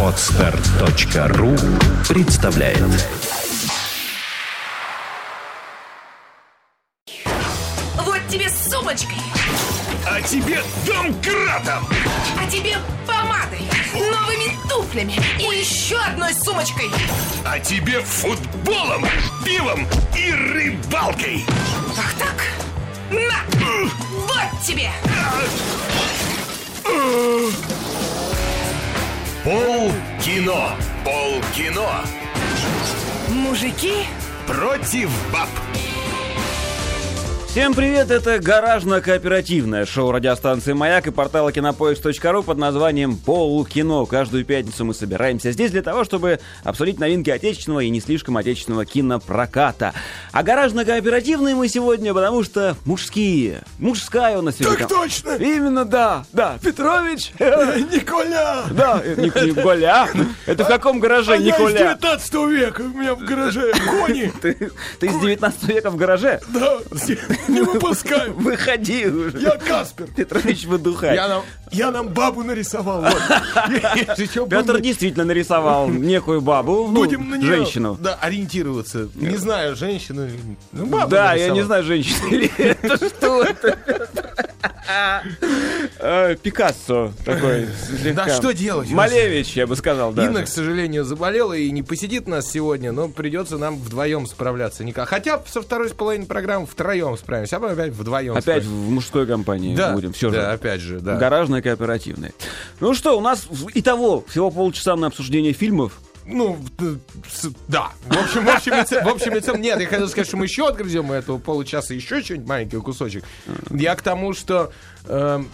Отстар.ру представляет Вот тебе с сумочкой, А тебе домкратом! а тебе помадой, новыми туфлями и еще одной сумочкой. А тебе футболом, пивом и рыбалкой! Ах так? На! Вот тебе! Пол кино! Пол кино! Мужики Против баб! Всем привет, это гаражно-кооперативное шоу радиостанции «Маяк» и портала кинопоиск.ру под названием «Полкино». Каждую пятницу мы собираемся здесь для того, чтобы обсудить новинки отечественного и не слишком отечественного кинопроката. А гаражно-кооперативные мы сегодня, потому что мужские. Мужская у нас сегодня. Так точно! Именно, да, да. Петрович. Николя! Да, Ник- Николя. Это в каком гараже, А я из Николя? 19 века, у меня в гараже кони! Ты ты из 19 века в гараже? Да, не выпускаю! Выходи уже. Я Каспер! Петрович, выдухай. Я нам, я нам бабу нарисовал. вот. Петр действительно нарисовал некую бабу, ну, Будем на нее женщину. да, ориентироваться. Не знаю, женщину. Ну, бабу Да, я не знаю, женщина или это что это. Э, Пикассо такой. Да что делать? Малевич, я бы сказал, да. Инна, к сожалению, заболела и не посидит нас сегодня, но придется нам вдвоем справляться. Хотя со второй половиной программы втроем справимся, а мы опять вдвоем Опять справимся. в мужской компании Да, будем. Все да, же. опять же, да. Гаражные кооперативные. Ну что, у нас итого всего полчаса на обсуждение фильмов. Ну, да. В общем, в общем, и в общем и целом, нет, я хотел сказать, что мы еще отгрызем этого получаса, еще что-нибудь маленький кусочек. Я к тому, что эм,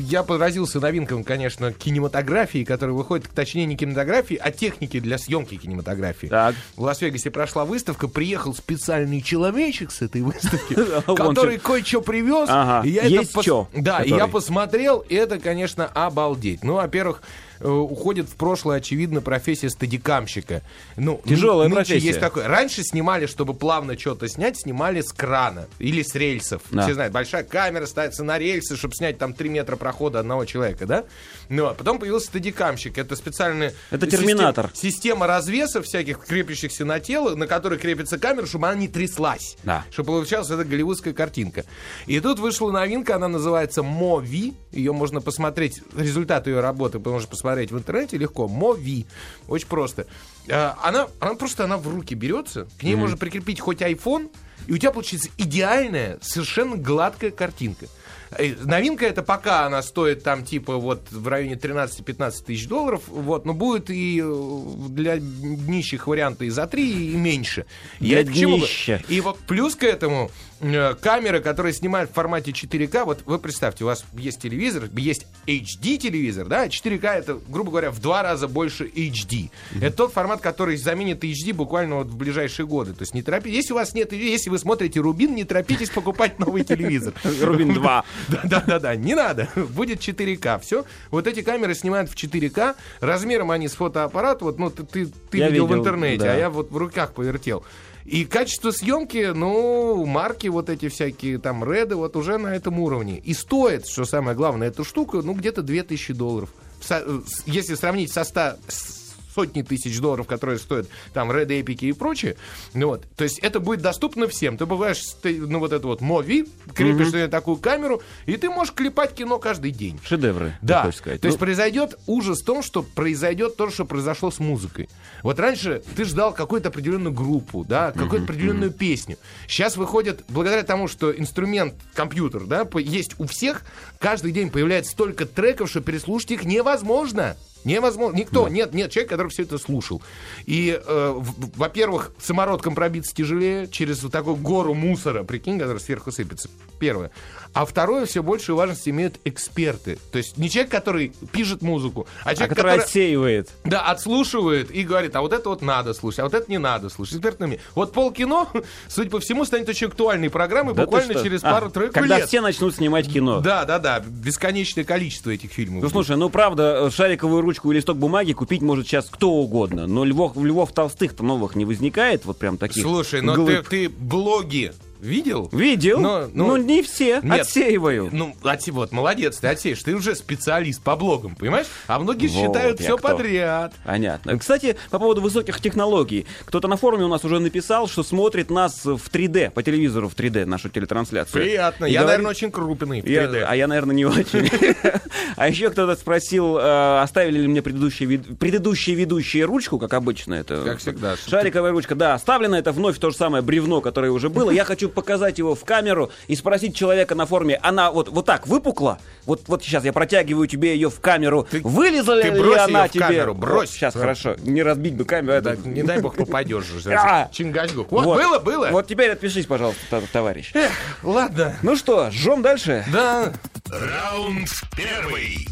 я поразился новинкам, конечно, кинематографии, которые выходят, точнее, не кинематографии, а техники для съемки кинематографии. Так. В Лас-Вегасе прошла выставка, приехал специальный человечек с этой выставки, Вон который кое-что привез. Ага, есть чё, Да, я посмотрел, и это, конечно, обалдеть. Ну, во-первых, э, уходит в прошлое, очевидно, профессия стадикамщика. Ну, Тяжелая ны- нынче профессия. есть такое. Раньше снимали, чтобы плавно что-то снять, снимали с крана или с рельсов. Да. Все знают, большая камера ставится на рельсы, чтобы снять там 3 метра прохода одного человека, да? Ну, а потом появился стадикамщик. Это специальный... Это терминатор. Система развесов всяких, крепящихся на тело, на который крепится камера, чтобы она не тряслась. Да. Чтобы получалась эта голливудская картинка. И тут вышла новинка, она называется Мови. Ее можно посмотреть, результат ее работы вы можете посмотреть в интернете легко. Мови. Очень просто. А, Она, она просто она в руки берется, к ней можно прикрепить хоть iPhone, и у тебя получится идеальная, совершенно гладкая картинка. Э, Новинка это пока она стоит там типа вот в районе 13-15 тысяч долларов, вот, но будет и э, для нищих варианта и за 3, и меньше. Для Я днища. И вот плюс к этому камеры, которые снимают в формате 4К, вот вы представьте, у вас есть телевизор, есть HD телевизор, да, 4К это, грубо говоря, в два раза больше HD. Это тот формат, который заменит HD буквально вот в ближайшие годы. То есть не торопитесь, если у вас нет, если вы смотрите Рубин, не торопитесь покупать новый телевизор. Рубин 2. Да, да, да, да, не надо. Будет 4К. Все. Вот эти камеры снимают в 4К. Размером они с фотоаппарат. Вот, ну, ты, видел, в интернете, а я вот в руках повертел. И качество съемки, ну, марки вот эти всякие, там, реды, вот уже на этом уровне. И стоит, что самое главное, эта штука, ну, где-то 2000 долларов. Э, если сравнить со 100 с сотни тысяч долларов, которые стоят там Red Epic и прочее. Ну вот. То есть это будет доступно всем. Ты бываешь, ты, ну вот это вот Мови, крепишь на такую камеру, и ты можешь клепать кино каждый день. Шедевры, Да, хочешь сказать. то есть Ну, произойдет ужас в том, что произойдет то, что произошло с музыкой. Вот раньше ты ждал какую-то определенную группу, да, какую-то определенную песню. Сейчас выходит, благодаря тому, что инструмент, компьютер, да, есть у всех, каждый день появляется столько треков, что переслушать их невозможно. Невозможно. Никто, нет, нет человека, который все это слушал. И, э, во-первых, самородком пробиться тяжелее через вот такую гору мусора, прикинь, который сверху сыпется. Первое. А второе, все большую важность имеют эксперты. То есть не человек, который пишет музыку, а а человек, который который... отсеивает. Да, отслушивает и говорит, а вот это вот надо слушать, а вот это не надо слушать. Экспертными. Вот полкино, судя по всему, станет очень актуальной программой Да буквально через А, пару-тройку Когда лет. все начнут снимать кино. Да, да, да. Бесконечное количество этих фильмов. Ну слушай, ну правда, э, шариковую ручку и листок бумаги купить может сейчас кто угодно, но львов, львов толстых-то новых не возникает, вот прям таких. Слушай, но ты, ты блоги Видел? Видел? Но- Ну, но- не все. Нет. Отсеиваю. Ну, отсе- вот, молодец, ты отсеешь. Ты уже специалист по блогам, понимаешь? А многие Вот считают я все кто. подряд. Понятно. Кстати, по поводу высоких технологий. Кто-то на форуме у нас уже написал, что смотрит нас в 3D, по телевизору в 3D, нашу телетрансляцию. Приятно. И Я, говорит- наверное, очень крупный. в Я- 3D. а я, наверное, не очень. А еще кто-то спросил, э, оставили ли мне предыдущие ведущие ручку, как обычно это. Как всегда. Шариковая ручка, да, оставлена. Это вновь то же самое бревно, которое уже было. Я хочу показать его в камеру и спросить человека на форуме, она вот, вот так выпукла? Вот, вот сейчас я протягиваю тебе ее в камеру. Ты- Вылезла ты ли брось она в тебе? камеру, брось. сейчас, Да. хорошо. Не разбить бы камеру. Да, это- не дай бог попадешь же. А! Чингачгук. Вот, было, было. Вот теперь отпишись, пожалуйста, та- товарищ. Эх, ладно. Ну что, жжем дальше? Да. Раунд первый.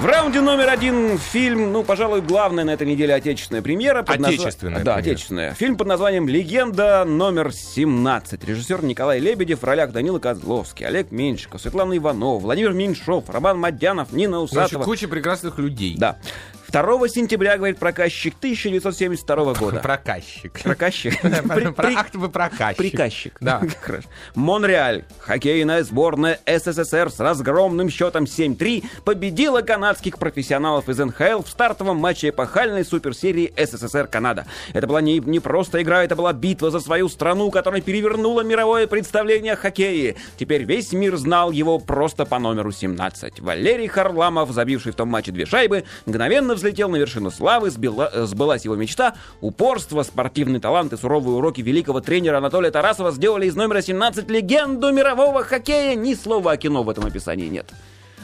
В раунде номер один фильм, ну, пожалуй, главная на этой неделе отечественная премьера. под назва- Отечественная Да, отечественная. Фильм под названием «Легенда номер 17». Режиссер Николай Лебедев, в ролях Данила Козловский, Олег Меньшиков, Светлана Иванова, Владимир Меньшов, Роман Мадянов, Нина Короче, Усатова. куча прекрасных людей. Да. 2 сентября, говорит проказчик, 1972 года. Проказчик. Проказчик? Ах, вы проказчик. Приказчик. Да. Монреаль. Хоккейная сборная СССР с разгромным счетом 7-3 победила канадских профессионалов из НХЛ в стартовом матче эпохальной суперсерии СССР-Канада. Это была не, не просто игра, это была битва за свою страну, которая перевернула мировое представление о хоккее. Теперь весь мир знал его просто по номеру 17. Валерий Харламов, забивший в том матче две шайбы, мгновенно взлетел на вершину славы, сбила- э, сбылась его мечта. Упорство, спортивный талант и суровые уроки великого тренера Анатолия Тарасова сделали из номера 17 легенду мирового хоккея. Ни слова о кино в этом описании нет.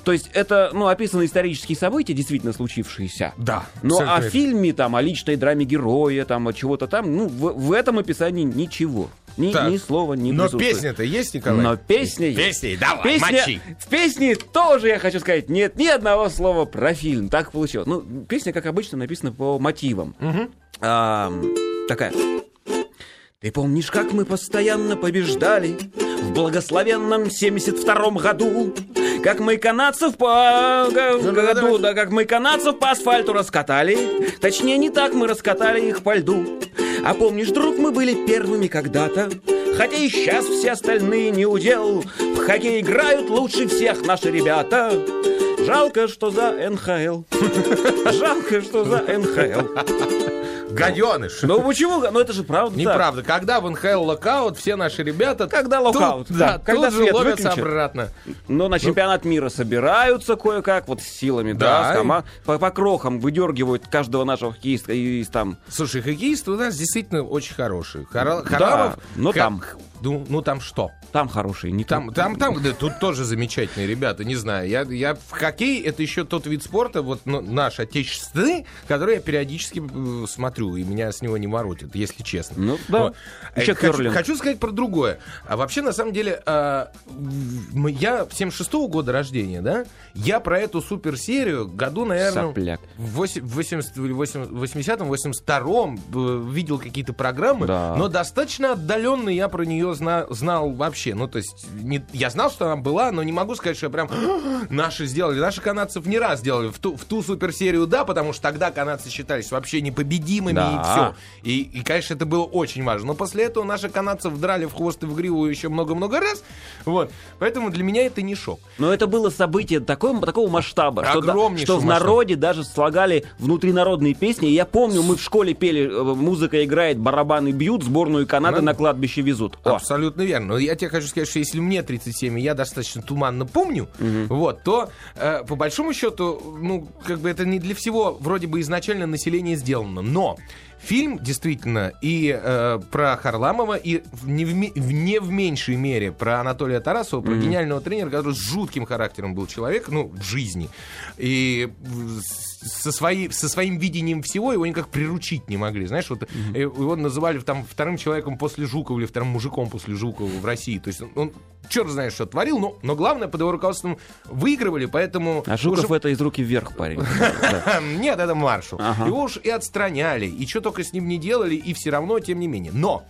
То есть это, ну, описаны исторические события, действительно случившиеся. Да. Но о верно. фильме, там, о личной драме героя, там, о чего-то там, ну, в, в этом описании ничего. Ни, Так. ни слова не Но песня-то есть, Николай? Но песня есть. Песни, давай, Песня- мочи. В песне тоже, я хочу сказать, нет ни одного слова про фильм. Так получилось. Ну, песня, как обычно, написана по мотивам. А, такая. Ты помнишь, как мы постоянно побеждали в благословенном 72-м году? Как мы канадцев по г- году, да как мы канадцев по асфальту раскатали. Точнее, не так мы раскатали их по льду. А помнишь, друг, мы были первыми когда-то, Хотя и сейчас все остальные не удел. В хоккей играют лучше всех наши ребята. Жалко, что за НХЛ. Жалко, что за НХЛ. Гаденыш. Ну почему? Ну это же правда. Неправда. Когда в НХЛ локаут, все наши ребята... Когда тут, локаут, да. да, Когда тут же ловятся обратно. Но на чемпионат мира собираются кое-как, вот с силами, да, Да. кома- по, по крохам выдергивают каждого нашего хоккеиста из там. Слушай, хоккеисты у нас действительно очень хорошие. Хара- Харламов... но ха- там. Ну, ну там что? Там хорошие, не Там, там, там, да, тут тоже замечательные ребята, не знаю. Я, я в хоккей это еще тот вид спорта, вот ну, наш отечественный, который я периодически э, смотрю, и меня с него не воротит, если честно. Ну, да. Вот. Еще Э, хочу, хочу сказать про другое. А вообще, на самом деле, в- я 76-го года рождения, да? Я про эту суперсерию году, наверное, Сопляк. в 80 или 80-м, 82-м э, видел какие-то программы, Да. но достаточно отдаленно я про нее зна- знал вообще. Ну, то есть, не- я знал, что она была, но не могу сказать, что я прям наши сделали. Наши канадцев не раз сделали. В ту, в ту суперсерию, да, потому что тогда канадцы считались вообще непобедимыми Да. и все. И, и, конечно, это было очень важно. Но после этого наши канадцев драли в хвост и в гриву еще много-много раз. Вот. Поэтому для меня это не шок. Но это было событие такого, такого масштаба, что, да- что в народе даже слагали внутринародные песни. Я помню, мы в школе пели, э, музыка играет, барабаны бьют, сборную Канады Ну, на кладбище везут. О, Абсолютно верно. Но я тебе хочу сказать, что если мне 37, и я достаточно туманно помню, вот, то э, по большому счету, ну, как бы это не для всего вроде бы изначально население сделано. Но фильм действительно и э, про Харламова, и в не, в, в не в меньшей мере про Анатолия Тарасова, про гениального тренера, который с жутким характером был человек, ну, в жизни. И с- со, своей, со своим видением всего его никак приручить не могли. Знаешь, вот э, его называли там вторым человеком после Жукова или вторым мужиком после Жукова в России. То есть он, он черт знает, что творил, но, но главное, под его руководством выигрывали, поэтому... А Жуков уже- это из руки вверх парень. Нет, это маршал. Его уж и отстраняли, и что только с ним не делали, и все равно, тем не менее. Но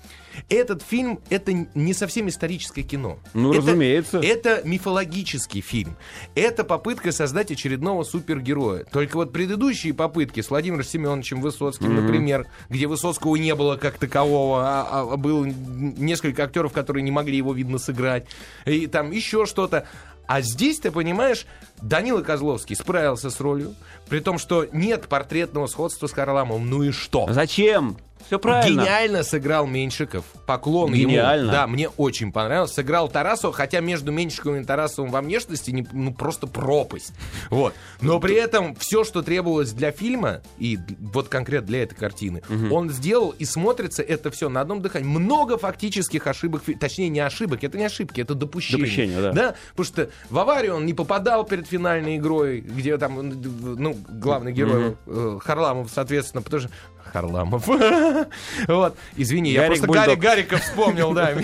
этот фильм это не совсем историческое кино. Ну, Это- разумеется. Это мифологический фильм. Это попытка создать очередного супергероя. Только вот предыдущие попытки с Владимиром Семеновичем Высоцким, например, где Высоцкого не было как такового, а, а было несколько актеров, которые не могли его, видно, сыграть, и там еще что-то. А здесь, ты понимаешь, Данила Козловский справился с ролью, при том, что нет портретного сходства с Харламовым. Ну и что? Зачем? Все правильно. Гениально сыграл Меньшиков. Поклон Гениально. ему. Да, мне очень понравилось. Сыграл Тарасова, хотя между Меньшиковым и Тарасовым во внешности не- ну, просто пропасть. Вот. Но при этом все, что требовалось для фильма, и вот конкретно для этой картины, он сделал, и смотрится это все на одном дыхании. Много фактических ошибок, точнее не ошибок, это не ошибки, это допущения. Допущения, да. Да, потому что в аварию он не попадал перед финальной игрой, где там, ну, главный герой э, Харламов, соответственно, потому что Харламов. Вот, извини, я просто Бульдог. Гарик Гариков вспомнил, да.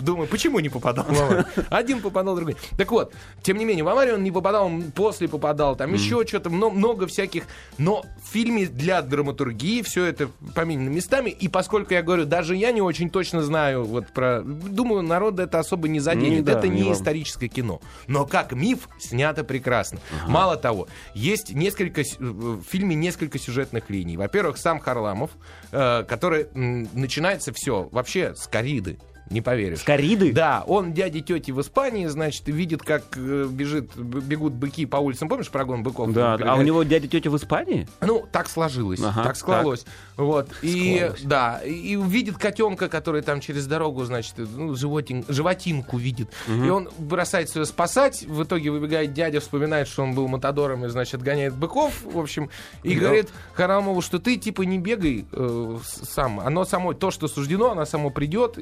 Думаю, почему не попадал аварию? Один попадал, другой. Так вот, тем не менее, в аварию он не попадал, он после попадал, там еще что-то, мно- много всяких. Но в фильме для драматургии все это поменено местами. И поскольку я говорю, даже я не очень точно знаю вот про... Думаю, народ это особо не заденет. Это не историческое кино. Но как миф снято прекрасно. Мало того, есть несколько с- в фильме несколько сюжетных линий. Во-первых, сам Харламов, э, который начинается все вообще с кориды. Не поверишь. Кориды? Да, он дяди тети в Испании, значит, видит, как э, бежит, бегут быки по улицам. Помнишь прогон быков? Да, а у него дядя тетя в Испании? Ну, так сложилось, Ага, так склалось. Вот. И, Склалось. да, и увидит котенка, который там через дорогу, значит, ну, животин, животинку видит. И он бросается ее спасать. В итоге выбегает дядя, вспоминает, что он был матадором и, значит, гоняет быков, в общем. И Да. говорит Харамову, что ты, типа, не бегай э, с- сам. Оно само, то, что суждено, оно само придет.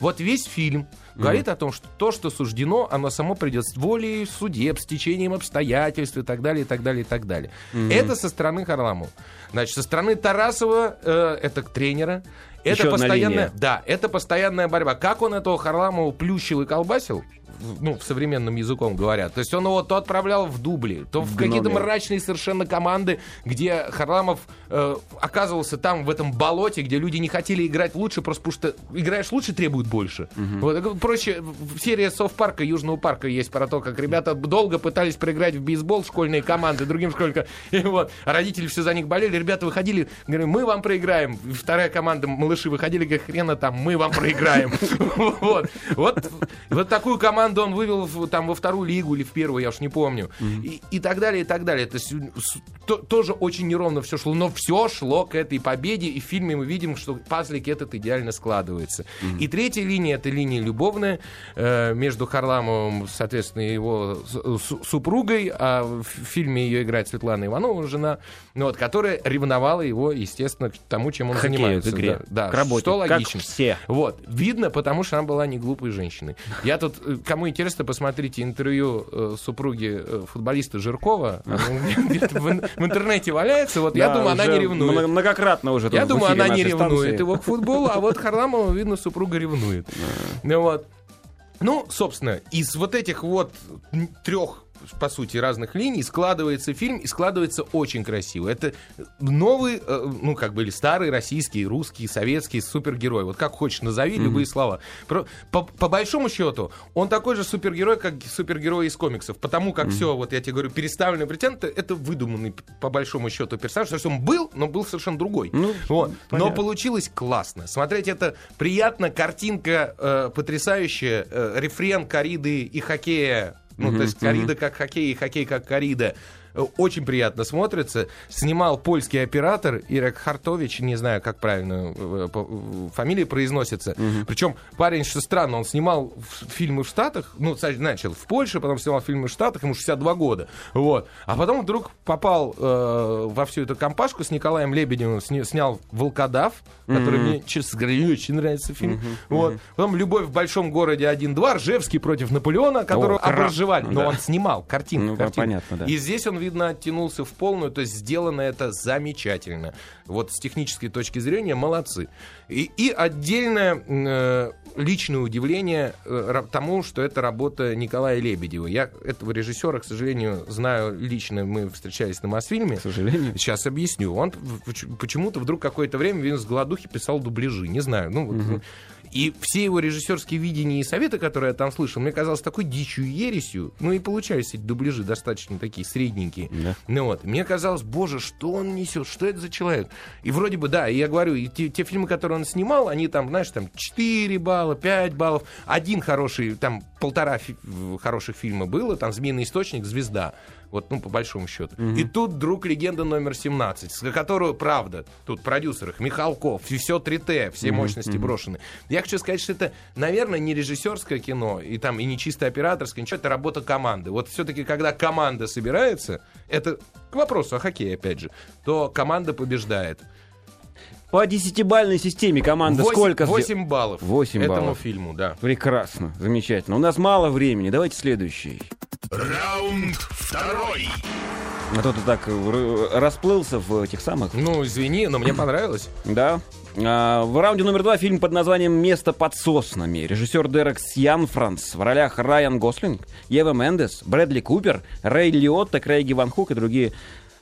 Вот весь фильм говорит о том, что то, что суждено, оно само придет с волей судеб, с течением обстоятельств и так далее, и так далее, и так далее. Это со стороны Харламова. Значит, со стороны Тарасова, э, это тренера, это Еще постоянная, да, это постоянная борьба. Как он этого Харламова плющил и колбасил, в- ну, в современном языком говорят. То есть он его то отправлял в дубли, то в какие-то мрачные совершенно команды, где Харламов э, оказывался там, в этом болоте, где люди не хотели играть лучше, просто потому что играешь лучше, требуют больше. Вот, так проще, в- серии Совпарка, Южного парка есть про то, как ребята долго пытались проиграть в бейсбол школьные команды, другим сколько. И вот, а родители все за них болели, ребята выходили, говорят, мы вам проиграем. И вторая команда, малыши, выходили, говорят, хрена там, мы вам проиграем. Вот вот такую команду он вывел в- там во вторую лигу или в первую, я уж не помню. И, и так далее, и так далее. То есть с- то- тоже очень неровно все шло, но все шло к этой победе, и в фильме мы видим, что пазлик этот идеально складывается. И третья линия, это линия любовная э, между Харламовым, соответственно, его с- су- супругой, а в фильме ее играет Светлана Иванова, жена, ну, вот, которая ревновала его, естественно, к тому, чем он хоккею, занимается. игре, Да, да, к работе, что как логично. все. Вот, видно, потому что она была не глупой женщиной. Я тут, э, кому интересно, посмотрите интервью э, супруги э, футболиста Жиркова. В, ин- в интернете валяется. Вот я думаю, она не ревнует. много- Многократно уже. Я думаю, она не ревнует его к футболу, а вот Харламова, видно, супруга ревнует. Ну вот. Ну, собственно, из вот этих вот трех по сути, разных линий, складывается фильм, и складывается очень красиво. Это новый, э, ну, как бы, или старый российский, русский, советский супергерой. Вот как хочешь, назови любые слова. По, по большому счету, он такой же супергерой, как супергерой из комиксов. Потому как все, вот я тебе говорю, переставленный претендент, это выдуманный, по большому счету, персонаж. То есть он был, но был совершенно другой. Ну, Вот. Но получилось классно. Смотреть это приятно, картинка э, потрясающая, э, рефрен кориды и хоккея. Ну, то есть корида как хоккей и хоккей как корида. Э, Очень приятно смотрится. Снимал польский оператор Ирек Хартович, не знаю, как правильно э, э, фамилия произносится. Причем парень, что странно, он снимал фильмы в Штатах, ну, начал в Польше, потом снимал фильмы в Штатах, ему 62 года. Вот. А потом вдруг попал э, во всю эту компашку с Николаем Лебедевым, сни- снял «Волкодав», который мне, честно говоря, не очень нравится фильм. Вот. Потом «Любовь в большом городе 1-2», Ржевский против Наполеона, которого кра- образжевали. Но да. он снимал картинку. Ну, картинку. понятно, да. И здесь он, видно, оттянулся в полную, то есть сделано это замечательно. Вот с технической точки зрения молодцы. И, и отдельное э, личное удивление э, тому, что это работа Николая Лебедева. Я этого режиссера, к сожалению, знаю лично, мы встречались на Мосфильме. К сожалению. Сейчас объясню. Он почему-то вдруг какое-то время, видно, с голодухи писал дубляжи. Не знаю. Ну, вот, И все его режиссерские видения и советы, которые я там слышал, мне казалось такой дичью ересью. Ну и получались эти дубляжи достаточно такие средненькие. Да. Ну вот. Мне казалось, боже, что он несет, что это за человек? И вроде бы, да, и я говорю, и те, те фильмы, которые он снимал, они там, знаешь, там 4 балла, 5 баллов. Один хороший, там полтора фи- хороших фильма было, там «Змеиный источник», «Звезда». Вот, ну, по большому счету. И тут «Друг легенда номер 17», с которую, правда, тут продюсер их, Михалков, и все 3Т, все мощности брошены. Я хочу сказать, что это, наверное, не режиссерское кино, и там и не чисто операторское, ничего, это работа команды. Вот все-таки, когда команда собирается, это к вопросу о хоккее, опять же, то команда побеждает. По десятибальной системе команда Восемь- сколько? взе- 8 баллов Восемь этому баллов. фильму, да. Прекрасно, замечательно. У нас мало времени, давайте следующий. Раунд второй. А то ты так р- расплылся в этих самых. Ну, извини, но мне понравилось. Да. А, в раунде номер два фильм под названием «Место под соснами». Режиссер Дерек Сьян Франс. В ролях Райан Гослинг, Ева Мендес, Брэдли Купер, Рэй Лиотта, Крейги Ван Хук и другие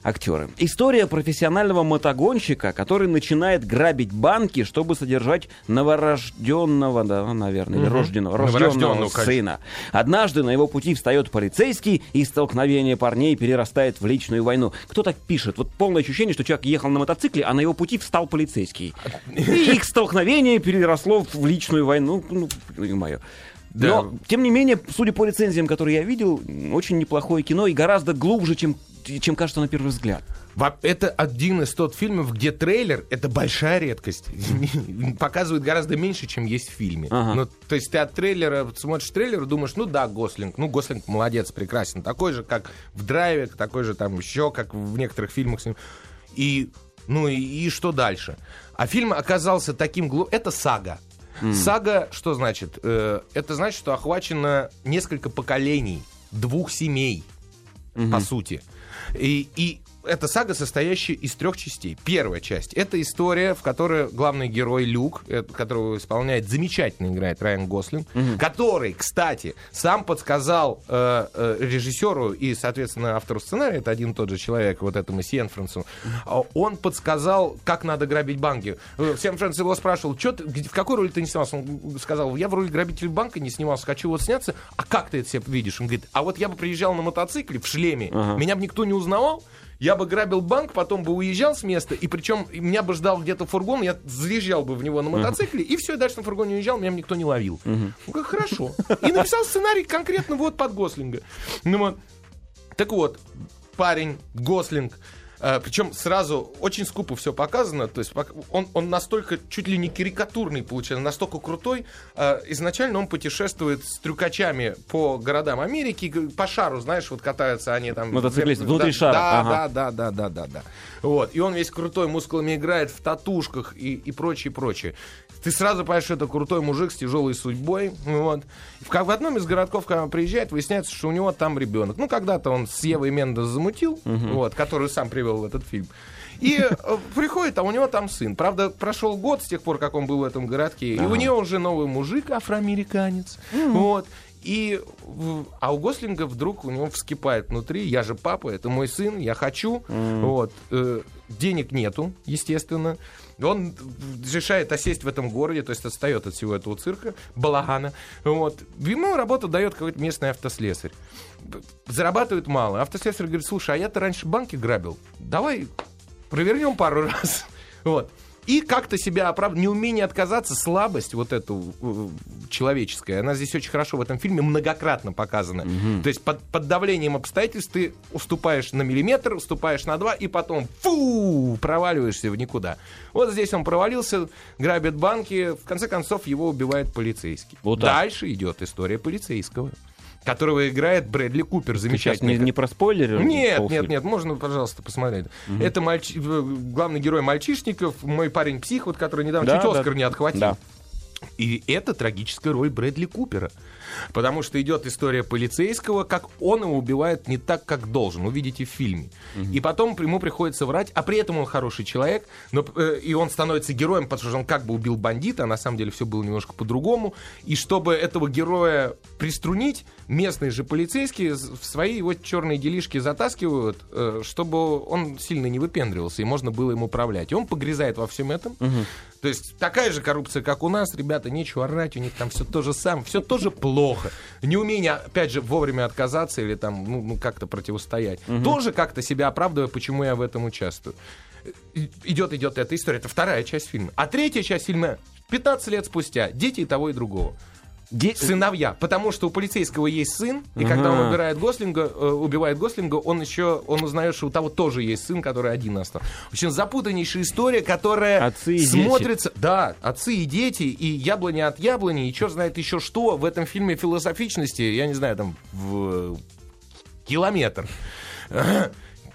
актеры. История профессионального мотогонщика, который начинает грабить банки, чтобы содержать новорожденного, да, наверное, или рожденного, рожденного конечно. сына. Однажды на его пути встает полицейский, и столкновение парней перерастает в личную войну. Кто так пишет? Вот полное ощущение, что человек ехал на мотоцикле, а на его пути встал полицейский. И их столкновение переросло в личную войну. Ну, ну, мое. Да. Но, тем не менее, судя по рецензиям, которые я видел, очень неплохое кино и гораздо глубже, чем, чем кажется на первый взгляд. Это один из тот фильмов, где трейлер — это большая редкость. Показывает гораздо меньше, чем есть в фильме. Ага. Ну, то есть ты от трейлера смотришь трейлер и думаешь, ну да, Гослинг, ну Гослинг молодец, прекрасен. Такой же, как в Драйве, такой же там еще, как в некоторых фильмах с ним. И, ну и, и что дальше? А фильм оказался таким глупым. Это сага. Сага, что значит? Э, это значит, что охвачено несколько поколений, двух семей по сути. И, и это сага, состоящая из трех частей. Первая часть — это история, в которой главный герой Люк, э, которого исполняет, замечательно играет Райан Гослинг, который, кстати, сам подсказал э, э, режиссеру и, соответственно, автору сценария, это один и тот же человек, вот этому Сиенфрансу, а он подсказал, как надо грабить банки. Э, Сиенфранс его спрашивал, «Чё ты- в какой роли ты не снимался? Он сказал, я в роли грабителя банка не снимался, хочу вот сняться. А как ты это себе видишь? Он говорит, а вот я бы приезжал на мотоцикле в шлеме, меня бы никто не узнавал, я бы грабил банк, потом бы уезжал с места, и причем меня бы ждал где-то фургон, я заезжал бы в него на мотоцикле, и все, дальше на фургоне уезжал, меня никто не ловил. Он говорит, хорошо. И написал сценарий конкретно вот под Гослинга. Ну. Так вот, парень, Гослинг, причем сразу очень скупо все показано, то есть он, он настолько чуть ли не карикатурный получается, настолько крутой. Э, изначально он путешествует с трюкачами по городам Америки, по шару, знаешь, вот катаются они там. Мотоциклисты, Да, внутри да, шара, Да, ага. да, да, да, да, да. Вот. И он весь крутой, мускулами играет в татушках и, и прочее, прочее. Ты сразу понимаешь, что это крутой мужик с тяжелой судьбой. Вот. В, в одном из городков, когда он приезжает, выясняется, что у него там ребенок. Ну, когда-то он с Евой Мендес замутил, вот, которую сам привел в этот фильм. И э, приходит, а у него там сын. Правда, прошел год с тех пор, как он был в этом городке, и у нее уже новый мужик, афроамериканец. Вот. И, а у Гослинга вдруг у него вскипает внутри, я же папа, это мой сын, я хочу. Вот. Э, денег нету, естественно. Он решает осесть в этом городе, то есть отстает от всего этого цирка, балагана. Вот. Ему работу дает какой-то местный автослесарь. Зарабатывает мало. Автослесарь говорит, слушай, а я-то раньше банки грабил. Давай провернем пару раз. Вот. И как-то себя оправдывать, неумение отказаться, слабость вот эту э, человеческая, она здесь очень хорошо в этом фильме многократно показана. То есть под, под давлением обстоятельств ты уступаешь на миллиметр, уступаешь на два, и потом фу, проваливаешься в никуда. Вот здесь он провалился, грабит банки, в конце концов его убивает полицейский. Вот так. Дальше идет история полицейского, которого играет Брэдли Купер, Ты замечательный. не, не про спойлеры? Нет, нет, нет, можно, пожалуйста, посмотреть. Это мальчи- э, главный герой мальчишников, мой парень псих, вот который недавно Да, чуть да. Оскар не отхватил. Да. И это трагическая роль Брэдли Купера. Потому что идет история полицейского, как он его убивает не так, как должен. Увидите в фильме. И потом ему приходится врать, а при этом он хороший человек, но, э, и он становится героем, потому что он как бы убил бандита, а на самом деле все было немножко по-другому. И чтобы этого героя приструнить, местные же полицейские в свои его черные делишки затаскивают, э, чтобы он сильно не выпендривался, и можно было им управлять. И он погрязает во всем этом. То есть такая же коррупция, как у нас, ребята, нечего орать, у них там все то же самое, все тоже плохо. Неумение, опять же, вовремя отказаться или там, ну, ну, как-то противостоять. Тоже как-то себя оправдывая, почему я в этом участвую. Идет, идет эта история. Это вторая часть фильма. А третья часть фильма 15 лет спустя. Дети и того, и другого. Де- Сыновья. Потому что у полицейского есть сын, и когда он Ага. убирает Гослинга, э, убивает Гослинга, он еще он узнает, что у того тоже есть сын, который один остался. В общем, запутаннейшая история, которая Отцы и дети. смотрится... Да, отцы и дети, и яблони от яблони, и черт знает еще что. В этом фильме философичности, я не знаю, там, в километр.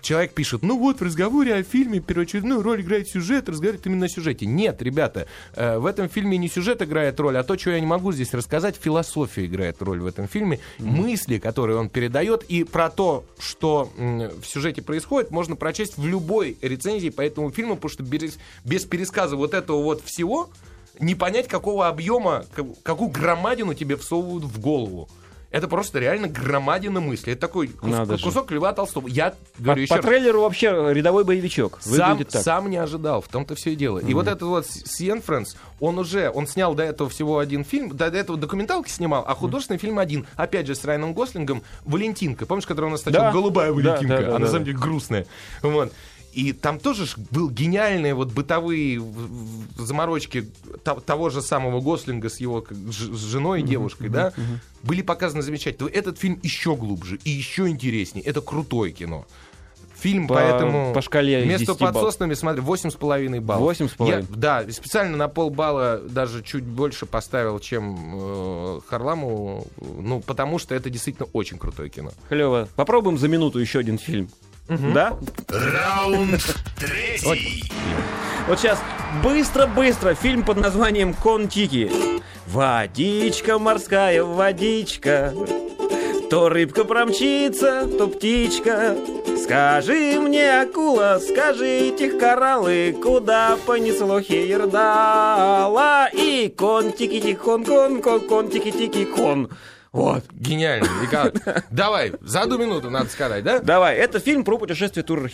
Человек пишет, ну вот в разговоре о фильме первоочередную роль играет сюжет, разговаривает именно о сюжете. Нет, ребята, э, в этом фильме не сюжет играет роль, а то, что я не могу здесь рассказать, философия играет роль в этом фильме, мысли, которые он передает, и про то, что м, в сюжете происходит, можно прочесть в любой рецензии по этому фильму, потому что без, без пересказа вот этого вот всего не понять, какого объема, как- какую громадину тебе всовывают в голову. Это просто реально громадина мысли. Это такой кус- Надо же. кусок Льва Толстого. Я По, говорю еще по трейлеру вообще рядовой боевичок. сам, так. сам не ожидал, в том-то все и дело. И вот этот вот Сиен Фрэнс, он уже, он снял до этого всего один фильм, до, до этого документалки снимал, а художественный фильм один, опять же, с Райаном Гослингом, «Валентинка». Помнишь, который у нас сначала Да. голубая Да, Валентинка, да, да, а на да. самом деле грустная. Вот. И там тоже был гениальные вот бытовые заморочки то- того же самого Гослинга с его с женой и девушкой, да, были показаны замечательно. Этот фильм еще глубже и еще интереснее. Это крутое кино. Фильм, По- поэтому... по шкале Между 10 баллов. подсоснами, смотри, 8,5 баллов. 8,5? Я- Да, и специально на полбалла даже чуть больше поставил, чем э, Харламу, ну, потому что это действительно очень крутое кино. Клево. Попробуем за минуту еще один фильм. Да? Раунд третий. Вот сейчас быстро-быстро фильм под названием Контики. Водичка морская, водичка. То рыбка промчится, то птичка. Скажи мне, акула, скажи этих кораллы, куда понесло хейрдала? И кон-тики-тикон, кон-кон, кон-тики-тики-кон. Вот. Гениально. Давай, за одну минуту надо сказать, да? Давай, это фильм про путешествие тура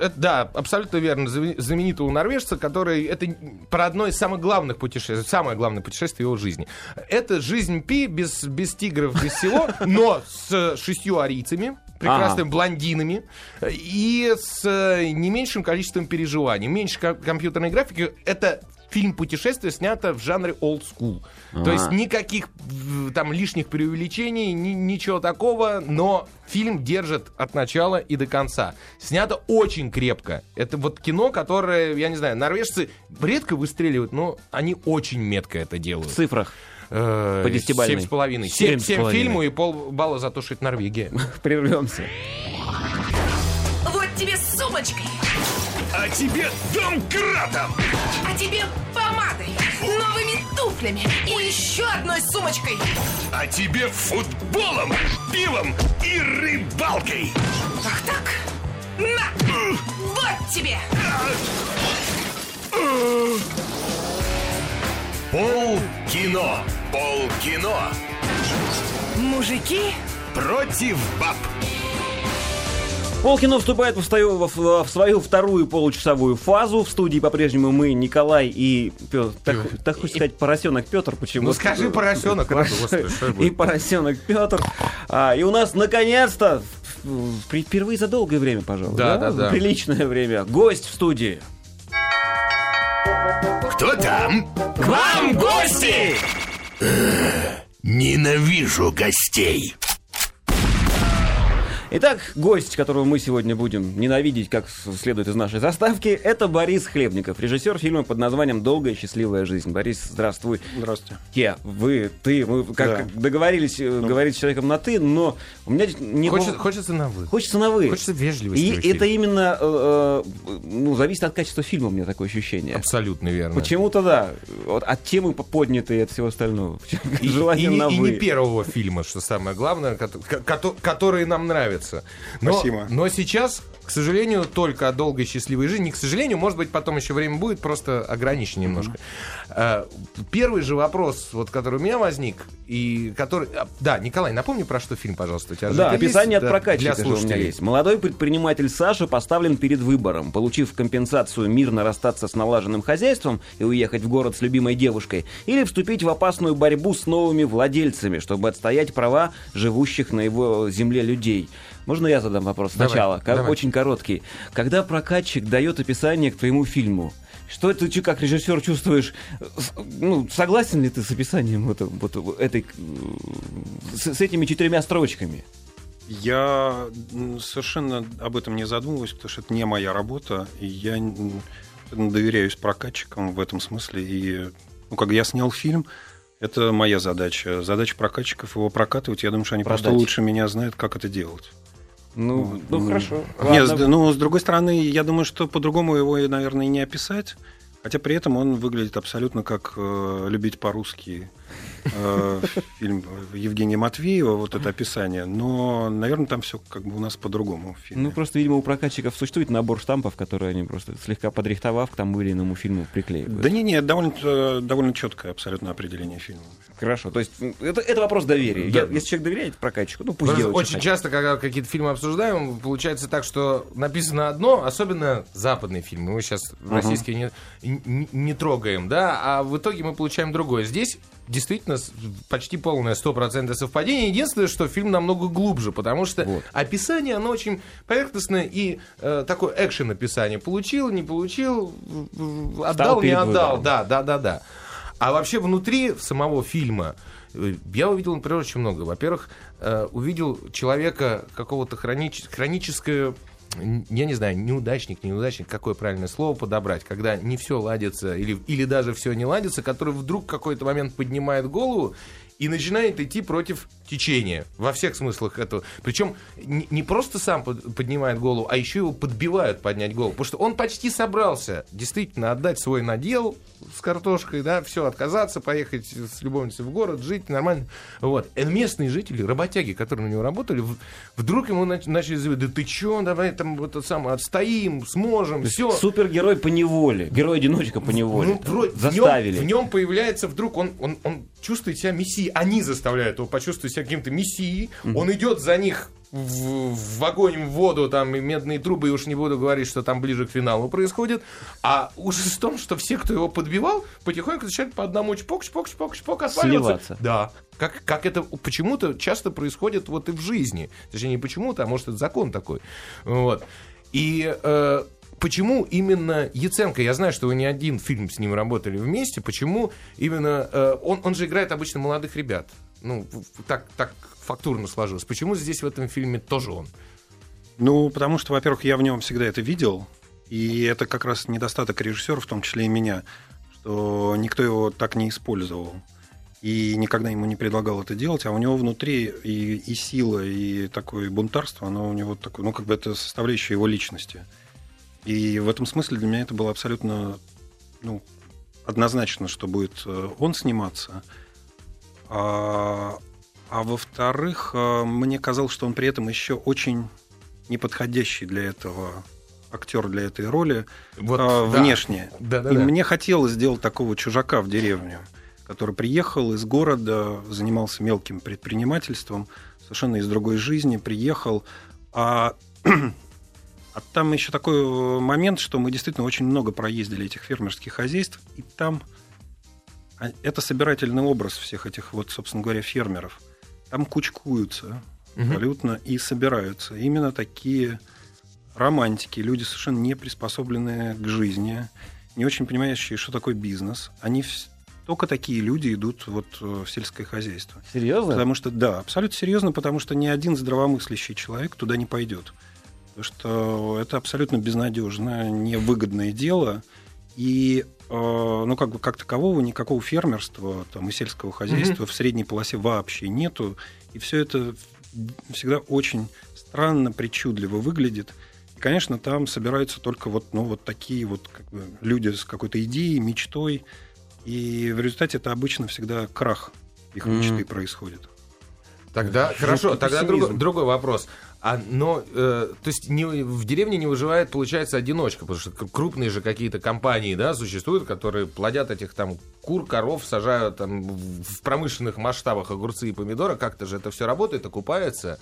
Это, да, абсолютно верно. Знамен- Знаменитого норвежца, который... Это про одно из самых главных путешествий, самое главное путешествие его жизни. Это жизнь Пи без, без тигров, без всего, но с шестью арийцами, прекрасными блондинами, и с э, не меньшим количеством переживаний. Меньше ко- компьютерной графики. Это фильм путешествия снято в жанре old school. То есть никаких в- там лишних преувеличений, ни- ничего такого, но фильм держит от начала и до конца. Снято очень крепко. Это вот кино, которое, я не знаю, норвежцы редко выстреливают, но они очень метко это В делают. цифрах. Э, по десятибалльной. Семь с половиной. Семь Семь, с семь половиной. фильму и полбалла за то, что это Норвегия. Прервемся. Вот тебе с сумочкой, А тебе домкратом. а тебе помадой, новыми туфлями и еще одной сумочкой. А тебе футболом, пивом и рыбалкой. Ах так? На! Вот тебе! Пол кино. Пол кино. Мужики, Против баб. Полкино вступает в свою, в, в свою вторую получасовую фазу. В студии по-прежнему мы, Николай и Петр. Так, так хочется сказать, поросенок Петр. Почему? Ну скажи, поросенок, И поросенок Петр. А, и у нас наконец-то, впервые за долгое время, пожалуй. Да, да, да. Приличное время. Гость в студии. Кто там? К вам гости! Ненавижу гостей. Итак, гость, которого мы сегодня будем ненавидеть, как следует из нашей заставки, это Борис Хлебников, режиссер фильма под названием «Долгая счастливая жизнь». Борис, здравствуй. Здравствуйте. Те, вы, ты, мы как Да. договорились э, говорить с человеком на «ты», но у меня не Хочется, хочется на вы. Хочется на «вы». Хочется вежливости И это именно, э, э, ну, зависит от качества фильма, у меня такое ощущение. Абсолютно верно. Почему-то да. Вот от темы поднятой и от всего остального. И, Желание и на и «вы». не первого фильма, что самое главное, кото- ко- которые нам нравятся. Но, Спасибо. но сейчас, к сожалению, только о долгой счастливой жизни. К сожалению, может быть, потом еще время будет, просто ограничен немножко. А, Первый же вопрос, вот, который у меня возник, и который... а, Да, Николай, напомни, про что фильм, пожалуйста. У тебя Да, это есть? описание от прокатчика для же у меня слушателей. есть. Молодой предприниматель Саша поставлен перед выбором. Получив компенсацию мирно расстаться с налаженным хозяйством и уехать в город с любимой девушкой, или вступить в опасную борьбу с новыми владельцами, чтобы отстоять права живущих на его земле людей. Можно я задам вопрос Давай, сначала? Давай. Очень короткий. Когда прокатчик дает описание к твоему фильму, что ты как режиссер чувствуешь? Ну, согласен ли ты с описанием это- вот этой, с, с этими четырьмя строчками? Я совершенно об этом не задумываюсь, потому что это не моя работа, и я доверяюсь прокатчикам в этом смысле. И, ну, как я снял фильм, это моя задача. Задача прокатчиков его прокатывать. Я думаю, что они просто Продать. лучше меня знают, как это делать. Ну, ну хорошо. Нет, Ладно. ну, с другой стороны, я думаю, что по-другому его, наверное, и не описать. Хотя при этом он выглядит абсолютно как э, «Любить по-русски» фильм Евгения Матвеева, вот это описание. Но, наверное, там все как бы у нас по-другому в фильме. Ну, просто, видимо, у прокатчиков существует набор штампов, которые они просто слегка подрихтовав к тому или иному фильму приклеивают. Да не, не, довольно, э, довольно четкое абсолютно определение фильма. Хорошо. То есть это, это вопрос доверия. Да. Я- если человек доверяет прокатчику, ну пусть делает. очень часто, когда какие-то фильмы обсуждаем, получается так, что написано одно, особенно западные фильмы. Мы сейчас российские не, не- не трогаем, да, а в итоге мы получаем другое. Здесь действительно с- почти полное 100% совпадение. Единственное, что фильм намного глубже, потому что Вот. описание, оно очень поверхностное и э, такое экшен-описание. Получил, не получил, в- отдал, не отдал. выбором. Да, да, да, да. А вообще внутри самого фильма э, я увидел, например, очень много. Во-первых, э, увидел человека какого-то хронич- хроническое я не знаю, неудачник, неудачник, какое правильное слово подобрать, когда не все ладится или, или даже все не ладится, который вдруг в какой-то момент поднимает голову и начинает идти против течения во всех смыслах этого. Причем не, просто сам под- поднимает голову, а еще его подбивают поднять голову. Потому что он почти собрался действительно отдать свой надел с картошкой, да, все, отказаться, поехать с любовницей в город, жить нормально. Вот. И местные жители, работяги, которые на него работали, вдруг ему нач- начали заявить, да ты че, давай там вот это самое, отстоим, сможем, все. Супергерой по неволе. Герой-одиночка по неволе. Ну, вроде- в нем- Заставили. В нем, появляется вдруг, он, он, он чувствует себя мессией. Они заставляют его почувствовать себя каким-то мессией. Он идет за них в, в огонь, в воду, там, и медные трубы, и уж не буду говорить, что там ближе к финалу происходит. А ужас в том, что все, кто его подбивал, потихоньку начинают по одному чпок, чпок, чпок, чпок отваливаться. Сливаться. Да. Как, как это почему-то часто происходит вот и в жизни. Точнее, не почему-то, а может, это закон такой. Вот. И э, почему именно Яценко? Я знаю, что вы не один фильм с ним работали вместе. Почему именно... э, он, он же играет обычно молодых ребят. Ну, так, так фактурно сложилось. Почему здесь в этом фильме тоже он? Ну, потому что, во-первых, я в нем всегда это видел, и это как раз недостаток режиссера, в том числе и меня, что никто его так не использовал. И никогда ему не предлагал это делать, а у него внутри и, и сила, и такое бунтарство, оно у него такое, ну, как бы это составляющая его личности. И в этом смысле для меня это было абсолютно, ну, однозначно, что будет э, он сниматься. А, а во-вторых, э, мне казалось, что он при этом еще очень неподходящий для этого актер для этой роли Вот, да. внешне. Да-да-да. И мне хотелось сделать такого чужака в деревню, который приехал из города, занимался мелким предпринимательством, совершенно из другой жизни, приехал. А, а там еще такой э, момент, что мы действительно очень много проездили этих фермерских хозяйств, и там а, это собирательный образ всех этих, вот, собственно говоря, фермеров. Там кучкуются Мгм. абсолютно и собираются. Именно такие романтики, люди совершенно не приспособленные к жизни, не очень понимающие, что такое бизнес. Они только такие люди идут вот э, в сельское хозяйство. Серьезно? Потому что, да, абсолютно серьезно, потому что ни один здравомыслящий человек туда не пойдет. Что это абсолютно безнадежное, невыгодное дело. И э, ну, как бы как такового никакого фермерства там, и сельского хозяйства Мгм. в средней полосе вообще нету. И все это всегда очень странно, причудливо выглядит. И, конечно, там собираются только вот, ну, вот такие вот как бы, люди с какой-то идеей, мечтой. И в результате это обычно всегда крах их Мгм. мечты происходит. Тогда Жуткий хорошо, тогда другой, другой вопрос. А, но, э, то есть не, в деревне не выживает, получается, одиночка, потому что крупные же какие-то компании, да, существуют, которые плодят этих там кур, коров, сажают там в промышленных масштабах огурцы и помидоры, как-то же это все работает, окупается.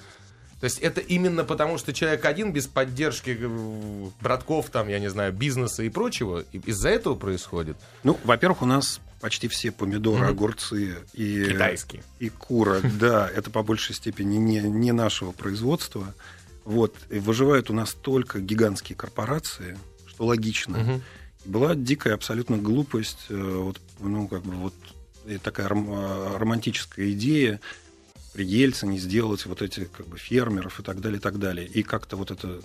То есть это именно потому, что человек один без поддержки э, братков, там, я не знаю, бизнеса и прочего, из-за этого происходит. Ну, во-первых, у нас почти все помидоры, Мгм. огурцы и, Китайские. и кура, да, это по большей степени не, не нашего производства. Вот. И выживают у нас только гигантские корпорации, что логично. И была дикая абсолютно глупость, э, вот, ну, как бы вот и такая ром- э, романтическая идея при Ельцине сделать вот эти как бы фермеров и так далее, и так далее. И как-то вот это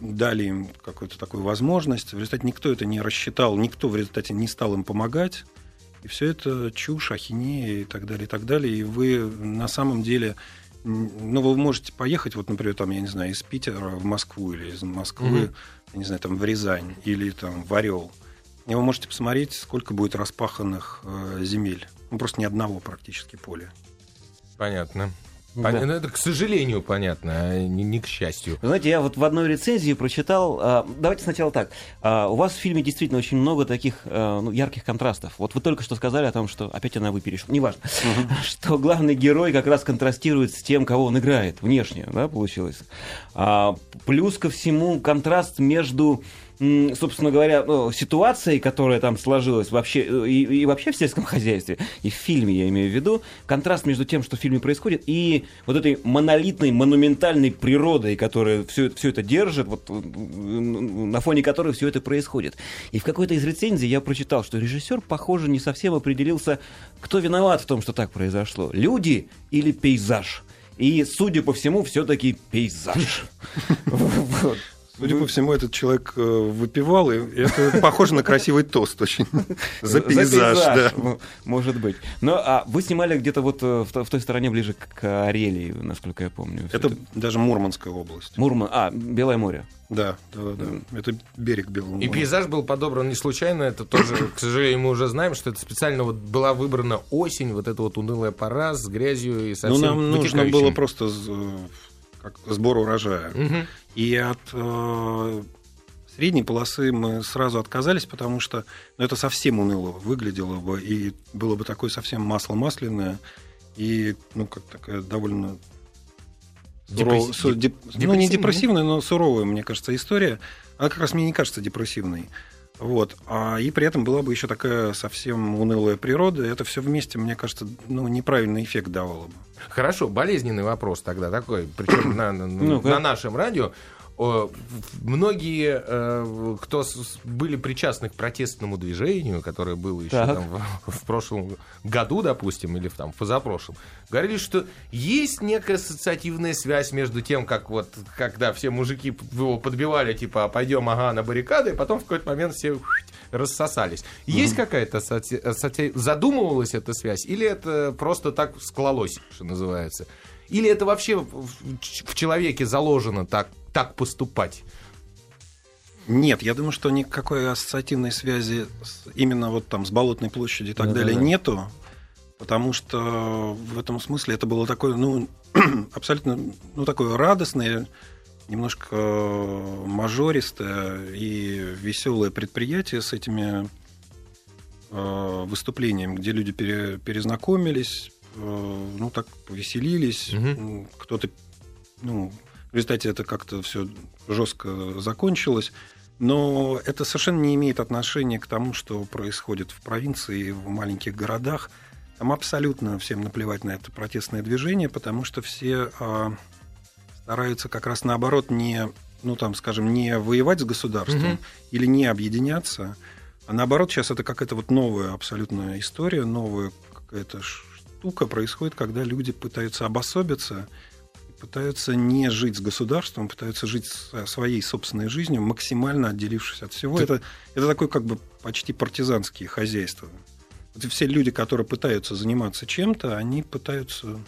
дали им какую-то такую возможность. В результате никто это не рассчитал, никто в результате не стал им помогать. И все это чушь, ахинея и так далее, и так далее. И вы на самом деле, ну, вы можете поехать, вот, например, там, я не знаю, из Питера в Москву или из Москвы, Мгм. я не знаю, там, в Рязань или там в Орел. И вы можете посмотреть, сколько будет распаханных э, земель. Ну, просто ни одного практически поля. Понятно. Да. Пон- ну, Это, к сожалению, понятно, а не, не к счастью. Знаете, я вот в одной рецензии прочитал. а, давайте сначала так. А, у вас в фильме действительно очень много таких а, ну, ярких контрастов. Вот вы только что сказали о том, что опять она вы перешла. Неважно. Что главный герой как раз контрастирует с тем, кого он играет. Внешне, да, получилось. А, плюс ко всему контраст между собственно говоря, ну, ситуацией, которая там сложилась вообще э, и, и вообще в сельском хозяйстве, и в фильме, я имею в виду, контраст между тем, что в фильме происходит, и вот этой монолитной, монументальной природой, которая все, все это держит, вот, на фоне которой все это происходит. И в какой-то из рецензий я прочитал, что режиссер, похоже, не совсем определился, кто виноват в том, что так произошло. Люди или пейзаж. И, судя по всему, все-таки пейзаж. Судя по всему, этот человек э, выпивал, и это похоже на красивый тост очень. За пейзаж, да. Может быть. Но а вы снимали где-то вот э, в, то- в той стороне ближе к Карелии, насколько я помню. Это даже Мурманская область. Мурман, а, Белое море. Да, да, да. Это берег Белого И моря. пейзаж был подобран не случайно, это тоже, к сожалению, мы уже знаем, что это специально вот была выбрана осень, вот эта вот унылая пора с грязью и со Ну, всем нам нужно было просто э, как сбор урожая. Мгм. И от э, средней полосы мы сразу отказались, потому что ну, это совсем уныло выглядело бы, и было бы такое совсем масло масляное, и, ну, как такая довольно... сурово- Депресси- су- деп- ну, не депрессивная, но суровая, мне кажется, история. Она как раз мне не кажется депрессивной. Вот. А, и при этом была бы еще такая совсем унылая природа. Это все вместе, мне кажется, ну, неправильный эффект давало бы. Хорошо, болезненный вопрос тогда такой, причем на, на- Ну-ка. на нашем радио. Многие, э, кто были причастны к протестному движению, которое было еще Так. там в, в прошлом году, допустим, или в, там, в позапрошлом, говорили, что есть некая ассоциативная связь между тем, как вот, когда все мужики его подбивали, типа, «А пойдем, ага, на баррикады, и потом в какой-то момент все рассосались. Есть какая-то ассоци- ассоци- задумывалась эта связь, или это просто так склалось, что называется? Или это вообще в человеке заложено так, так поступать? Нет, я думаю, что никакой ассоциативной связи с- именно вот там с Болотной площадью и так Да-да-да. далее нету, потому что в этом смысле это было такое, ну, абсолютно, ну, такое радостное, немножко мажористое и веселое предприятие с этими э, выступлениями, где люди пере- перезнакомились, э, ну, так повеселились, м, кто-то, ну, результате это как-то все жестко закончилось. Но это совершенно не имеет отношения к тому, что происходит в провинции в маленьких городах. Там абсолютно всем наплевать на это протестное движение, потому что все а, стараются как раз наоборот не, ну там, скажем, не воевать с государством Мгм. или не объединяться, А наоборот, сейчас это какая-то вот новая абсолютная история, новая какая-то штука происходит, когда люди пытаются обособиться, пытаются не жить с государством, пытаются жить своей собственной жизнью, максимально отделившись от всего. Это, это такое как бы почти партизанские хозяйства. Вот все люди, которые пытаются заниматься чем-то, они пытаются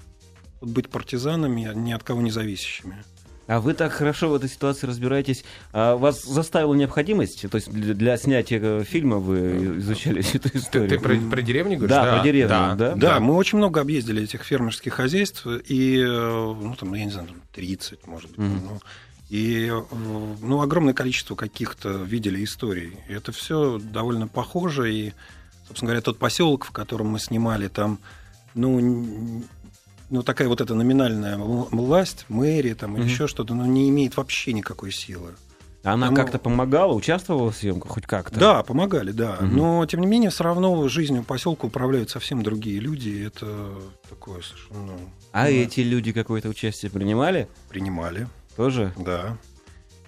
быть партизанами, ни от кого не зависящими. А вы так хорошо в этой ситуации разбираетесь. А вас заставила необходимость? То есть для, для снятия э, фильма вы изучали эту историю? Ты, ты про, про деревню говоришь? Да, да, про деревню, да, да? Да, мы очень много объездили этих фермерских хозяйств, и, э, ну, там, я не знаю, 30, может быть. Mm-hmm. Ну, и э, ну, огромное количество каких-то видели историй. И это все довольно похоже. И, собственно говоря, тот поселок, в котором мы снимали, там ну, ну, такая вот эта номинальная власть, мэрия там, или mm еще что-то, ну, не имеет вообще никакой силы. Она Потому... как-то помогала, участвовала в съемках хоть как-то? Да, помогали, да. Угу. Но, тем не менее, все равно жизнью поселка управляют совсем другие люди. И это такое совершенно... Ну, а да. эти люди какое-то участие принимали? Принимали. Тоже? Да.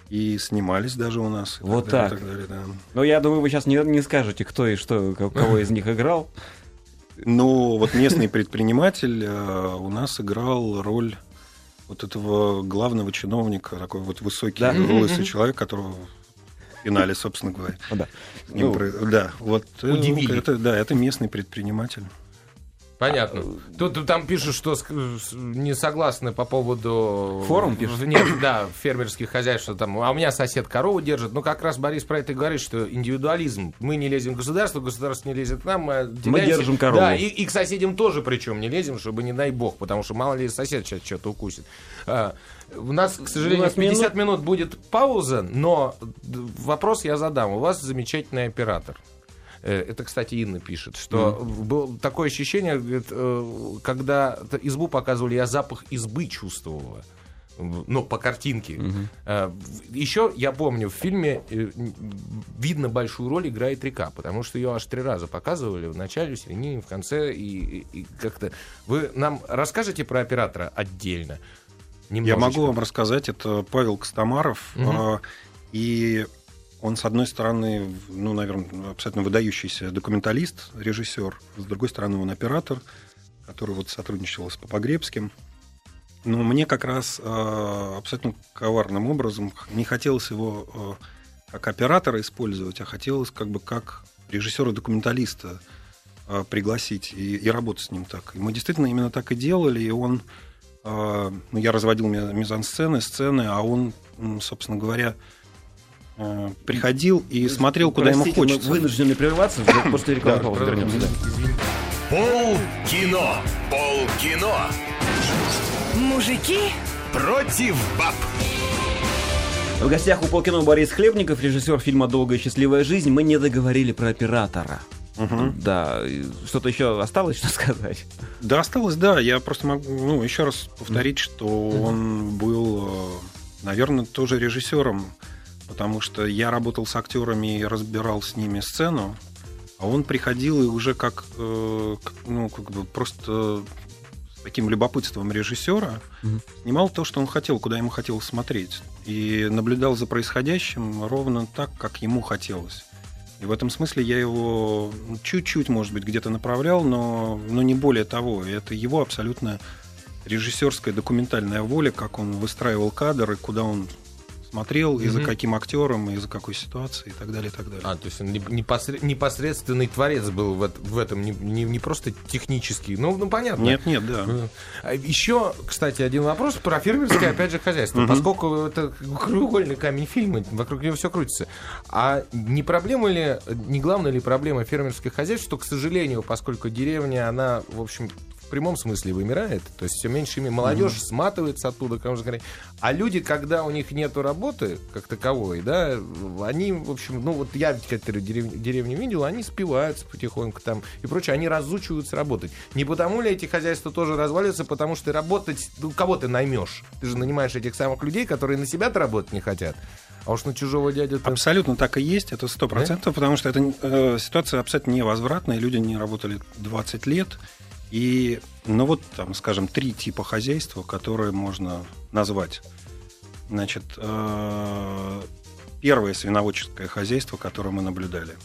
И снимались даже у нас. Вот так. так. так далее, да. Ну, я думаю, вы сейчас не, не скажете, кто и что, кого из них играл. Но вот местный предприниматель э, у нас играл роль вот этого главного чиновника, такой вот высокий, да? лысый человек, которого в финале, собственно говоря. Да. Ну, да, вот э, удивили. Это, да, это местный предприниматель. Понятно. Тут там пишут, что не согласны по поводу... Форум пишут? Нет, да, фермерских хозяйств, что там, а у меня сосед корову держит. Ну, как раз Борис про это говорит, что индивидуализм. Мы не лезем в государство, государство не лезет к нам. Мы, мы держим корову. Да, и, и к соседям тоже причем не лезем, чтобы не дай бог, потому что мало ли сосед сейчас что-то укусит. А, у нас, к сожалению, нас 50 минут... минут будет пауза, но вопрос я задам. У вас замечательный оператор. Э, это, кстати, Инна пишет, что mm. было такое ощущение, говорит, э, когда избу показывали, я запах избы чувствовала. Ну, по картинке. Mm-hmm. Еще я помню, в фильме видно большую роль играет река, потому что ее аж три раза показывали в начале, в середине, в конце. И, и, как-то. Вы нам расскажете про оператора отдельно? Немножечко. Я могу вам рассказать. Это Павел Костомаров. Mm-hmm. И он, с одной стороны, ну, наверное, абсолютно выдающийся документалист, режиссер, с другой стороны, он оператор, который вот сотрудничал с Попогребским. Но мне как раз э, абсолютно коварным образом не хотелось его э, как оператора использовать, а хотелось как бы как режиссера-документалиста э, пригласить и, и работать с ним так. И мы действительно именно так и делали, и он... Э, ну, я разводил мизансцены, сцены, а он, собственно говоря, приходил и смотрел, куда Простите, ему хочется. Мы вынуждены прерваться, после рекламы паузы вернемся. Пол кино. Пол кино. Мужики против баб. В гостях у Полкино Борис Хлебников, режиссер фильма «Долгая счастливая жизнь». Мы не договорили про оператора. Угу. Да, что-то еще осталось, что сказать? Да, осталось, да. Я просто могу ну, еще раз повторить, что угу. он был, э, наверное, тоже режиссером потому что я работал с актерами и разбирал с ними сцену, а он приходил и уже как, э, ну, как бы просто с таким любопытством режиссера mm-hmm. снимал то, что он хотел, куда ему хотелось смотреть. И наблюдал за происходящим ровно так, как ему хотелось. И в этом смысле я его чуть-чуть, может быть, где-то направлял, но, но не более того. Это его абсолютно режиссерская документальная воля, как он выстраивал кадры, куда он смотрел, mm-hmm. и за каким актером, и за какой ситуацией, и так далее, и так далее. А, то есть он непосредственный творец был в, в этом, не, не, не просто технический, ну, ну, понятно. Нет, нет, да. А еще, кстати, один вопрос про фермерское, опять же, хозяйство. Mm-hmm. Поскольку это краеугольный камень фильма, вокруг него все крутится. А не проблема ли, не главная ли проблема фермерских хозяйств, что, к сожалению, поскольку деревня, она, в общем, прямом смысле вымирает. То есть все меньше молодежь mm-hmm. сматывается оттуда, как можно говорить. А люди, когда у них нет работы как таковой, да, они, в общем, ну вот я некоторые дерев... деревни видел, они спиваются потихоньку там и прочее, они разучиваются работать. Не потому ли эти хозяйства тоже разваливаются, потому что ты работать, ну кого ты наймешь? Ты же нанимаешь этих самых людей, которые на себя-то работать не хотят. А уж на чужого дядю -то... Абсолютно так и есть, это сто процентов, да? потому что эта э, ситуация абсолютно невозвратная, люди не работали 20 лет, и, ну вот, там, скажем, три типа хозяйства, которые можно назвать. Значит, э, первое свиноводческое хозяйство, которое мы наблюдали.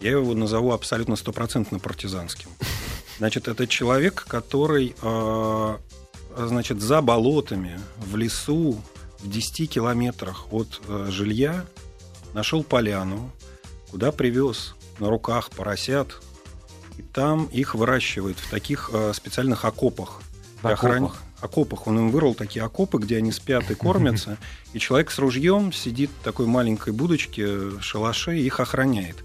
Я его назову абсолютно стопроцентно партизанским. Значит, это человек, который, э, значит, за болотами, в лесу, в 10 километрах от э, жилья нашел поляну, куда привез на руках поросят, и там их выращивает в таких э, специальных окопах. В окопах? окопах. Он им вырвал такие окопы, где они спят и кормятся. И человек с ружьем сидит в такой маленькой будочке, шалаше, и их охраняет.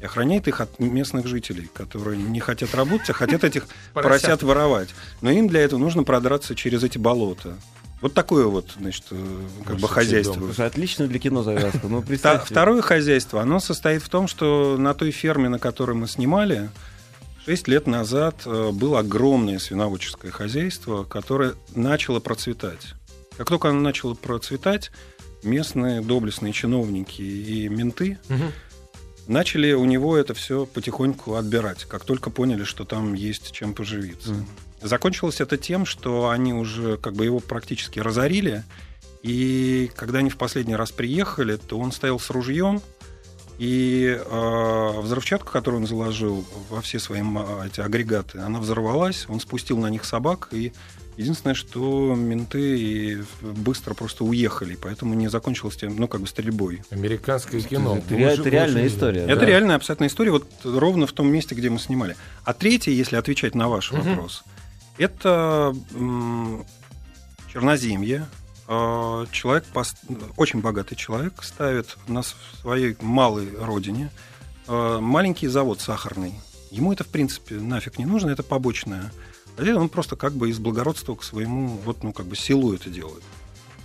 И охраняет их от местных жителей, которые не хотят работать, а хотят этих Поросят. воровать. Но им для этого нужно продраться через эти болота. Вот такое вот, значит, э, как бы Сумасшедший хозяйство. Слушай, отлично для кино завязка. Ну. Второе хозяйство, оно состоит в том, что на той ферме, на которой мы снимали, 6 лет назад э, было огромное свиноводческое хозяйство, которое начало процветать. Как только оно начало процветать, местные доблестные чиновники и менты Мгм. начали у него это все потихоньку отбирать, как только поняли, что там есть чем поживиться. Мгм. Закончилось это тем, что они уже как бы его практически разорили, и когда они в последний раз приехали, то он стоял с ружьем, и э, взрывчатка, которую он заложил во все свои эти агрегаты, она взорвалась, он спустил на них собак, и единственное, что менты и быстро просто уехали, поэтому не закончилось тем, ну, как бы стрельбой. Американское кино. Это ре- это реальная Очень- история. Это Да. реальная абсолютная история, вот ровно в том месте, где мы снимали. А третье, если отвечать на ваш вопрос, это м, Черноземье. Э, Человек, очень богатый человек, ставит на своей малой родине э, маленький завод сахарный. Ему это, в принципе, нафиг не нужно, это побочное. А здесь он просто как бы из благородства к своему, вот, ну, как бы силу это делает.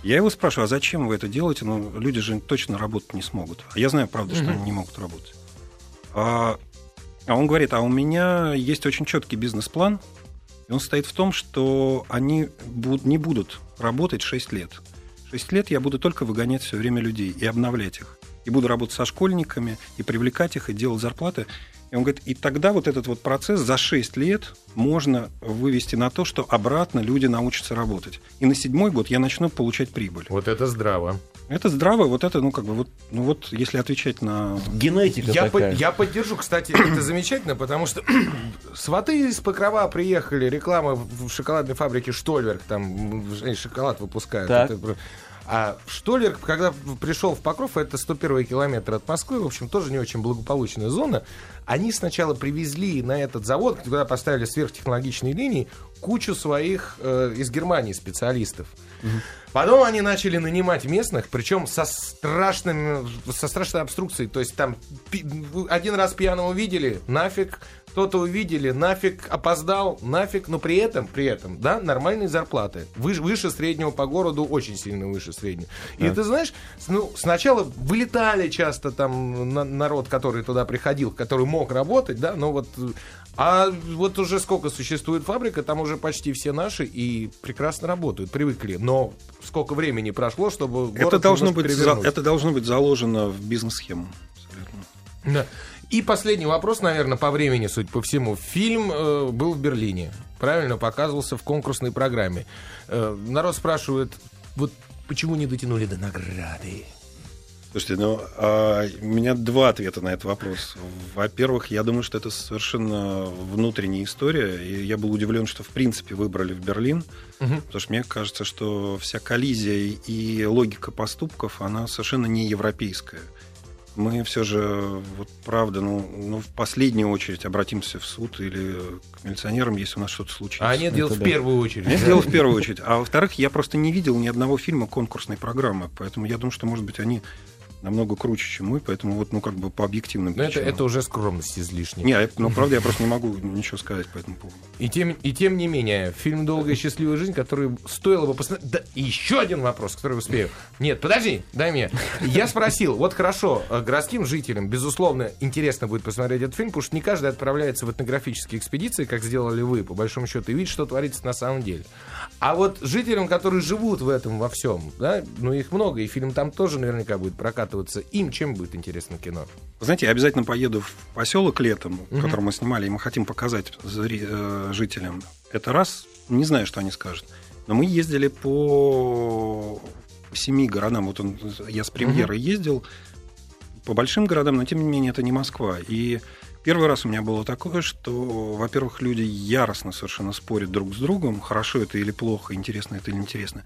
Я его спрашиваю, а зачем вы это делаете? Ну, люди же точно работать не смогут. А я знаю, правда, что они не могут работать. А, а он говорит, а у меня есть очень четкий бизнес-план, он состоит в том, что они буд- не будут работать 6 лет. 6 лет я буду только выгонять все время людей и обновлять их. И буду работать со школьниками, и привлекать их, и делать зарплаты. И он говорит, и тогда вот этот вот процесс за 6 лет можно вывести на то, что обратно люди научатся работать. И на седьмой год я начну получать прибыль. Вот это здраво. Это здраво, вот это, ну, как бы, вот, ну, вот, если отвечать на... Генетика Я, такая. под- я поддержу, кстати, это замечательно, потому что сваты из Покрова приехали, реклама в шоколадной фабрике Штольверк, там шоколад выпускают. Так. Это а Штольверк, когда пришел в Покров, это 101 километр от Москвы, в общем, тоже не очень благополучная зона, они сначала привезли на этот завод, куда поставили сверхтехнологичные линии, кучу своих э, из Германии специалистов. Потом они начали нанимать местных, причем со страшными, со страшной обструкцией. То есть там один раз пьяного видели, нафиг, кто-то увидели, нафиг, опоздал, нафиг, но при этом, при этом, да, нормальные зарплаты. Выше, выше среднего по городу, очень сильно выше среднего. И ты знаешь, ну, сначала вылетали часто там на- народ, который туда приходил, который мог работать, да, но вот... А вот уже сколько существует фабрика, там уже почти все наши и прекрасно работают, привыкли. Но сколько времени прошло, чтобы Это должно, быть, за- это должно быть заложено в бизнес-схему. Да. И последний вопрос, наверное, по времени, суть по всему. Фильм э, был в Берлине, правильно, показывался в конкурсной программе. Э, народ спрашивает, вот почему не дотянули до награды? Слушайте, ну, а, у меня два ответа на этот вопрос. Во-первых, я думаю, что это совершенно внутренняя история, и я был удивлен, что в принципе выбрали в Берлин, потому что мне кажется, что вся коллизия и логика поступков, она совершенно не европейская. Мы все же, вот правда, ну, ну, в последнюю очередь обратимся в суд или к милиционерам, если у нас что-то случится. А нет, дело в да. первую очередь. Я да. сделал в первую очередь. А во-вторых, я просто не видел ни одного фильма конкурсной программы. Поэтому я думаю, что, может быть, они намного круче, чем мы. Поэтому вот, ну, как бы по объективным Но это, причинам. это уже скромность излишняя. Не, это- ну, правда, я просто не могу ничего сказать по этому поводу. И тем, и тем не менее, фильм «Долгая и счастливая жизнь», который стоило бы посмотреть... Да, еще один вопрос, который успею. Нет, подожди, дай мне. Я спросил, вот хорошо, э, городским жителям, безусловно, интересно будет посмотреть этот фильм, потому что не каждый отправляется в этнографические экспедиции, как сделали вы, по большому счету, и видит, что творится на самом деле. А вот жителям, которые живут в этом во всем, да, ну их много, и фильм там тоже наверняка будет прокатываться, им чем будет интересно кино? Вы знаете, я обязательно поеду в поселок летом, который мы снимали, и мы хотим показать э, жителям. Это раз, не знаю, что они скажут. Но мы ездили по семи городам. Вот он, я с премьерой ездил. по большим городам, но тем не менее это не Москва. И первый раз у меня было такое, что, во-первых, люди яростно совершенно спорят друг с другом, хорошо это или плохо, интересно это или интересно.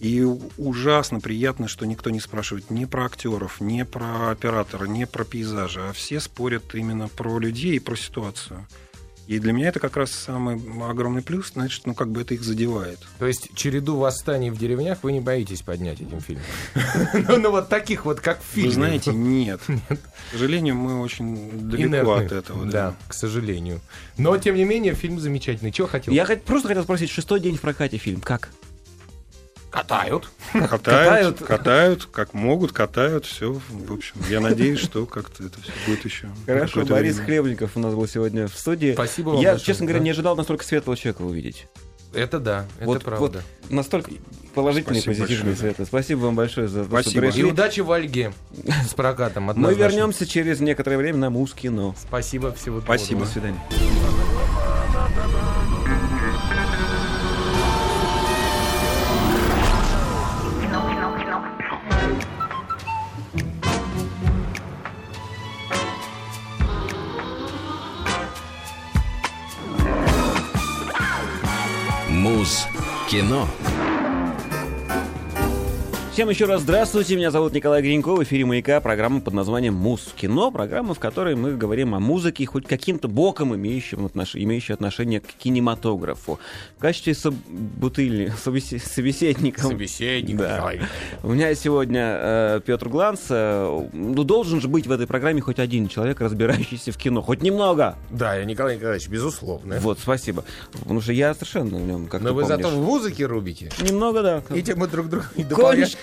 И ужасно приятно, что никто не спрашивает ни про актеров, ни про оператора, ни про пейзажи, а все спорят именно про людей и про ситуацию. И для меня это как раз самый огромный плюс, значит, ну как бы это их задевает. То есть череду восстаний в деревнях вы не боитесь поднять этим фильмом? Ну, ну вот таких вот, как в фильме. Вы знаете, нет. К сожалению, мы очень далеко от этого. Да, к сожалению. Но, тем не менее, фильм замечательный. Чего хотел? Я просто хотел спросить, шестой день в прокате фильм, как? Катают. Катают, Катают. катают, как могут, катают, все. В общем, я надеюсь, что как-то это все будет еще. Хорошо, Борис время. Хлебников у нас был сегодня в студии. Спасибо вам Я, большое, честно говоря, не ожидал настолько светлого человека увидеть. Это да, это вот, правда. вот настолько положительный, Спасибо позитивный большое. свет. Спасибо вам большое за то, что пришли. И удачи в Ольге с прокатом. Мы вернемся через некоторое время на Муз-кино. Спасибо, всего доброго. Спасибо. До свидания. Кино. Всем еще раз здравствуйте, меня зовут Николай Гринько, в эфире «Маяка» программа под названием «Муз кино», программа, в которой мы говорим о музыке, хоть каким-то боком имеющим отнош... имеющей отношение к кинематографу. В качестве собутыльни... собесе- собеседника... Собеседник. Да. У меня сегодня э, Петр Гланц. э, ну, должен же быть в этой программе хоть один человек, разбирающийся в кино. Хоть немного. Да, я Николай Николаевич, безусловно. Вот, спасибо. Потому что я совершенно в нем, как Но вы помнишь. зато в музыке рубите. Немного, да. И тем мы друг друга не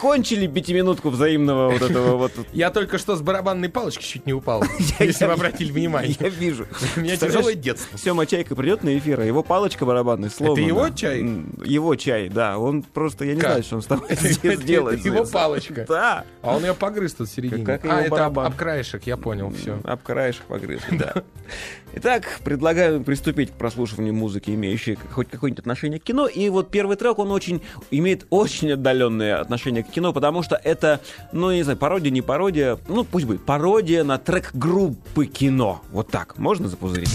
дополняем. Конч- кончили пятиминутку взаимного вот этого вот. Я только что с барабанной палочки чуть не упал, если вы обратили внимание. Я вижу. У меня тяжелое детство. Сема Чайка придет на эфир, а его палочка барабанная сломана. его чай? Его чай, да. Он просто, я не знаю, что он с тобой Это здесь делает. его палочка. Да. А он ее погрыз тут в середине. А, это об краешек, я понял, все. Об краешек погрыз, да. Итак, предлагаю приступить к прослушиванию музыки, имеющей хоть какое-нибудь отношение к кино. И вот первый трек, он очень имеет очень отдаленное отношение к кино, потому что это, ну, не знаю, пародия, не пародия, ну, пусть будет, пародия на трек группы кино. Вот так. Можно запузырить?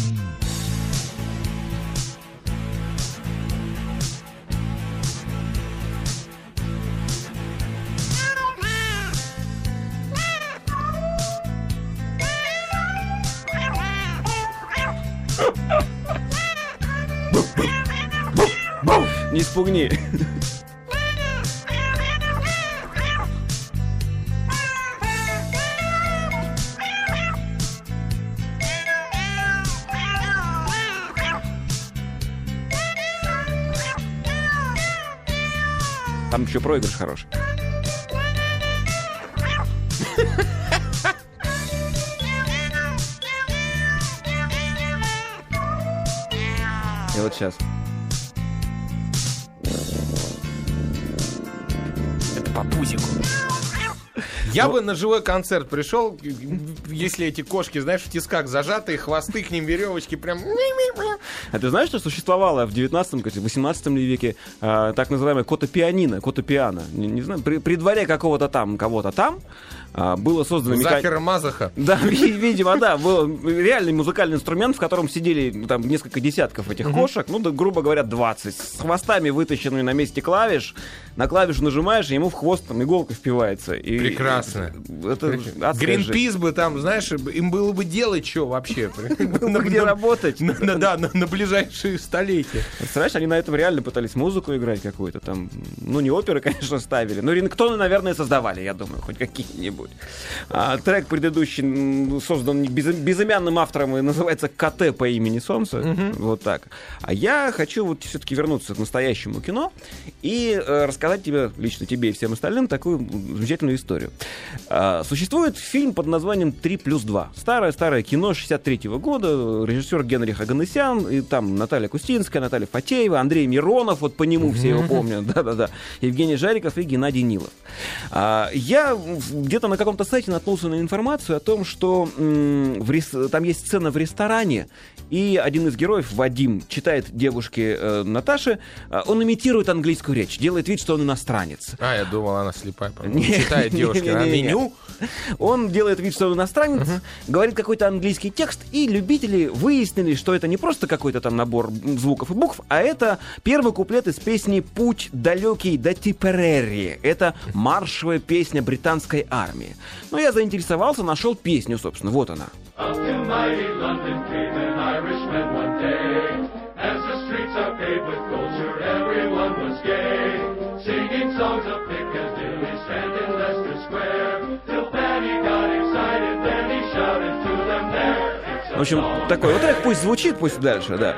Не спугни. Там еще проигрыш хороший. И вот сейчас. Это по пузику. Я бы на живой концерт пришел, если эти кошки, знаешь, в тисках зажатые, хвосты к ним, веревочки, прям... А ты знаешь, что существовало в 19 кстати, 18 ли веке а, так называемое кота-пианино, кота-пиано? Не, не знаю, при, при дворе какого-то там, кого-то там а, было создано... меха- Захера Мазаха. Да, ви- видимо, да, был реальный музыкальный инструмент, в котором сидели ну, там несколько десятков этих кошек, ну, грубо говоря, 20, с хвостами вытащенными на месте клавиш. На клавишу нажимаешь, и ему в хвост там иголка впивается. И- Прекрасно. Это. Гринпис бы там, знаешь, им было бы делать что вообще. Ну, где работать? Да, на ближайшие столетия. Представляешь, они на этом реально пытались музыку играть какую-то там. Ну, не оперы, конечно, ставили, но рингтоны, наверное, создавали, я думаю, хоть какие-нибудь. А, трек предыдущий создан без- безымянным автором и называется КТ по имени Солнце. Вот так. А я хочу вот все-таки вернуться к настоящему кино и э, рассказать тебе, лично тебе и всем остальным, такую замечательную историю. А, существует фильм под названием «3 плюс 2». Старое-старое кино 63 года, режиссер Генрих Аганесян, и там Наталья Кустинская, Наталья Фатеева, Андрей Миронов, вот по нему все его помнят, да-да-да, Евгений Жариков и Геннадий Нилов. А, я где-то на каком-то сайте наткнулся на информацию о том, что в рес- там есть сцена в ресторане, и один из героев, Вадим, читает девушке э, Наташе, а, он имитирует английскую речь, делает вид, что он иностранец. А, я думал, она слепая. Не, Читает не, не, Не-не-не. Меню? Он делает вид, что он иностранец, говорит какой-то английский текст, и любители выяснили, что это не просто какой-то там набор звуков и букв, а это первый куплет из песни «Путь далекий до Типерерри». Это маршевая песня британской армии. Ну, я заинтересовался, нашел песню, собственно, вот она. Up to mighty London came an Irishman one day. As the streets are paved with В общем, такой вот трек пусть звучит, пусть дальше, да.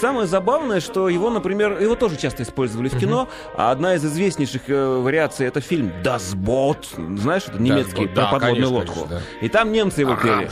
Самое забавное, что его, например, его тоже часто использовали в кино, а одна из известнейших э, вариаций это фильм Das Boot. Знаешь, это немецкий про да, подводную конечно, лодку. конечно, И там немцы его пели.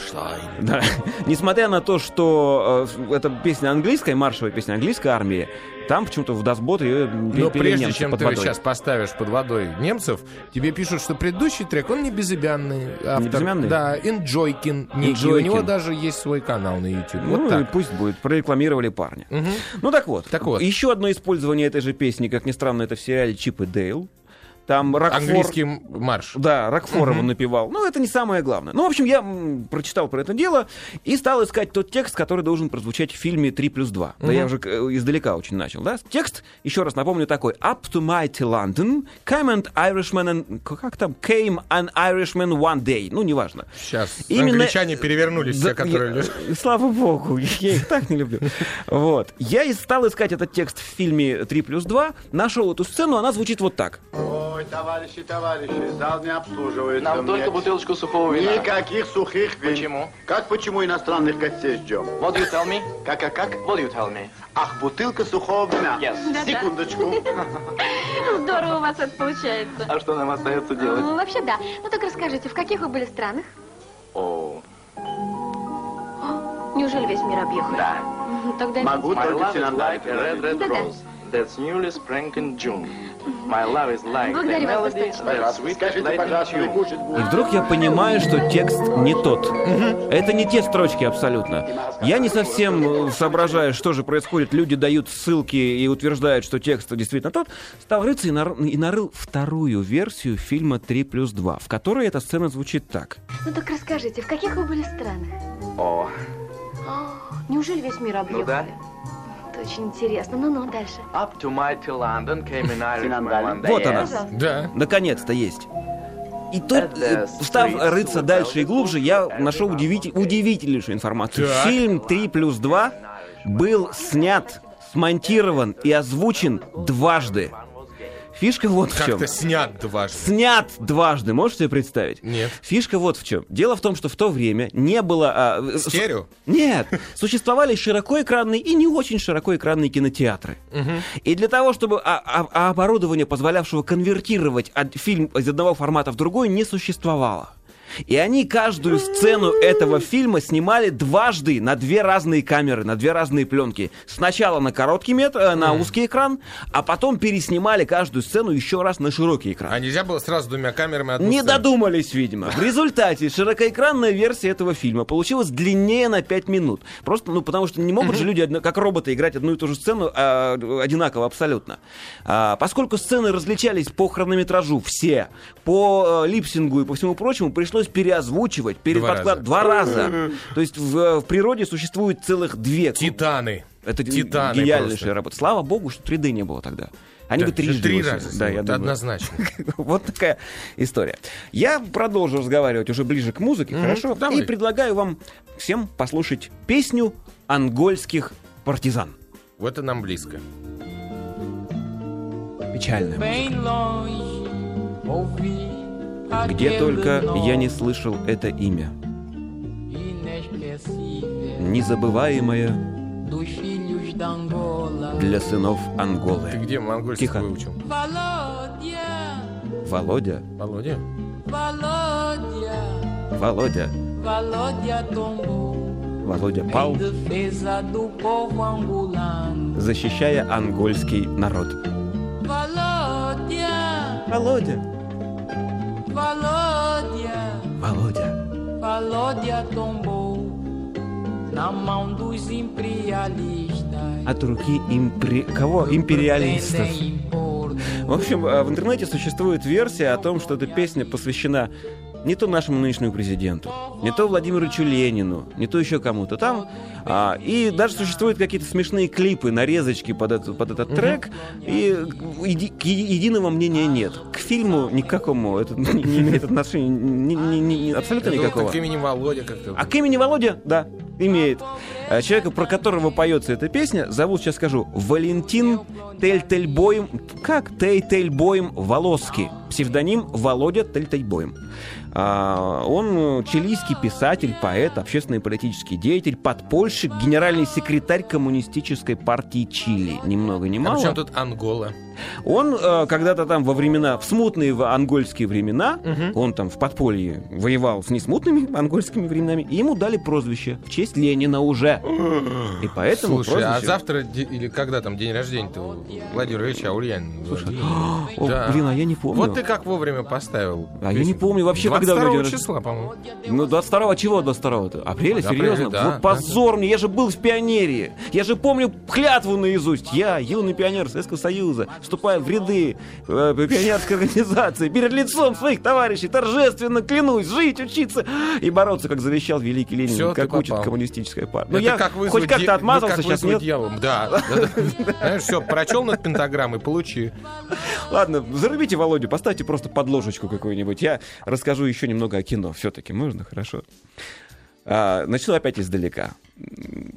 Да. Несмотря на то, что э, это песня английская, маршевая песня английской армии, там почему-то в Boot ее Но прежде чем ты водой. сейчас поставишь под водой немцев, тебе пишут, что предыдущий трек, он не безымянный автор. безымянный? Да, Enjoykin некий. У него даже есть свой канал на YouTube. Ну, Вот и так. пусть будет, прорекламировали парня. Ну так вот. Так вот. Еще одно использование этой же песни, как ни странно, это в сериале Чип и Дейл. Там Рокфор... Английский марш. Да, Рокфор его напевал. Ну, это не самое главное. Ну, в общем, я прочитал про это дело и стал искать тот текст, который должен прозвучать в фильме «3 плюс 2». Да я уже э, издалека очень начал, да? Текст, еще раз напомню, такой. «Up to mighty London, came an Irishman and... Как там? Came an Irishman one day». Ну, неважно. Сейчас Именно- англичане перевернулись, Да, все, которые... я- Слава богу, я их так не люблю. Вот. Я и стал искать этот текст в фильме «3 плюс 2», нашел эту сцену, она звучит вот так. Ой, товарищи, товарищи, зал не обслуживает. Нам только бутылочку сухого вина. Никаких сухих вин. Почему? Как почему иностранных гостей ждем? What do you tell me? Как, как, как? What do you tell me? Ах, бутылка сухого вина. Yes. Секундочку. Здорово у вас это получается. А что нам остается делать? Ну, вообще, да. Ну, так расскажите, в каких вы были странах? О, Неужели весь мир объехали? да. Тогда Могу только a red, red rose that's newly sprang in June. My love is like the melody достаточно. that's sweet Скажите, late in пожалуйста, вы June. кушать И вдруг я понимаю, что текст не тот. Это не те строчки абсолютно. Я не совсем э, соображаю, что же происходит. Люди дают ссылки и утверждают, что текст действительно тот. Стал рыться и, нар- и нарыл вторую версию фильма «3 плюс 2», в которой эта сцена звучит так. Ну, так расскажите, в каких вы были странах? О, О, неужели весь мир объехали? Ну да. Это очень интересно. Ну-ну, дальше. up to mighty London came an Irishman one day. Вот она. Пожалуйста. Да. Наконец-то есть. И тут, э, став рыться дальше и глубже, я нашел удивитель- удивительнейшую информацию. Так. Фильм «3 плюс 2» был снят, смонтирован и озвучен дважды. Фишка вот в чем. Как-то снят дважды. Снят дважды, можете себе представить? Нет. Фишка вот в чем. Дело в том, что в то время не было... а, э, Стерео? Нет, существовали широкоэкранные и не очень широкоэкранные кинотеатры. И для того, чтобы а- а- а оборудование, позволявшего конвертировать фильм из одного формата в другой, не существовало. И они каждую сцену этого фильма снимали дважды на две разные камеры, на две разные пленки. Сначала на короткий метр, э, на узкий экран, а потом переснимали каждую сцену еще раз на широкий экран. А нельзя было сразу двумя камерами одну Не сцену? додумались, видимо. В результате широкоэкранная версия этого фильма получилась длиннее на 5 минут. Просто, ну, потому что не могут же люди, как роботы, играть одну и ту же сцену а, одинаково абсолютно. А, поскольку сцены различались по хронометражу все, по э, липсингу и по всему прочему, пришлось переозвучивать, переподклад- два раза. То есть в, э, в природе существует целых две. Титаны. Это Титаны гениальнейшая просто. работа. Слава богу, что 3D не было тогда. Они Да, бы трижды три раза. Да, я думаю. Однозначно. Вот такая история. Я продолжу разговаривать уже ближе к музыке, хорошо? давай. И предлагаю вам всем послушать песню ангольских партизан. Вот это нам близко. Печальная музыка. Где только я не слышал это имя. Незабываемое для сынов Ты Анголы. где монгольский Тихо. выучил? Володя, Володя? Володя, Володя пал, защищая ангольский народ. Володя, Володя. Valódia tombou na mão dos imperialistas. От руки импри... Кого? Империалистов. В общем, э, в интернете существует версия о том, что эта песня посвящена не то нашему нынешнему президенту, не то Владимиру Ленину, не то еще кому-то там. А, и даже существуют какие-то смешные клипы, нарезочки под, эту, под этот трек, и еди- к единого мнения нет. К фильму никакому это не, не имеет отношения, ни- ни- ни- абсолютно вот никакого. К имени Володя как-то. А к имени Володя, да, имеет. А Человека, про которого поется эта песня, зовут, сейчас скажу, Валентин Тельтельбоем. Как? Тельтельбоем Волоски. Псевдоним Володя Тельтельбоем. А, он э, чилийский писатель, поэт, общественный и политический деятель, подпольщик, генеральный секретарь коммунистической партии Чили. Ни много ни А мало. причем тут Ангола? Он э, когда-то там во времена, в смутные в ангольские времена, он там в подполье воевал с несмутными ангольскими временами, и ему дали прозвище в честь Ленина уже. И поэтому Слушай, а прозвище... завтра де- или когда там день рождения-то у Владимира Ильича Ульянина? О, блин, а я не помню. Вот ты как вовремя поставил. А я не помню вообще, когда у него 22 день рождения. числа, по-моему. Ну, 22 чего 22-то? Апреля? Апреля, Серьезно? да, вот позор мне, я же был в пионерии. Я же помню клятву наизусть. Я, юный пионер Советского Союза, вступая в ряды э, пионерской организации, перед лицом своих товарищей торжественно клянусь жить, учиться и бороться, как завещал великий Ленин, Всё, как учит попал. коммунистическая партия. Ну, я как вызвать хоть ди- как-то ну, отмазался, как сейчас нет. дьявола. Да. Все, прочел над пентаграммой, получи. Ладно, зарубите Володю, поставьте просто подложечку какую-нибудь. Я расскажу еще немного о кино. Все-таки можно? Хорошо. А, начну опять издалека.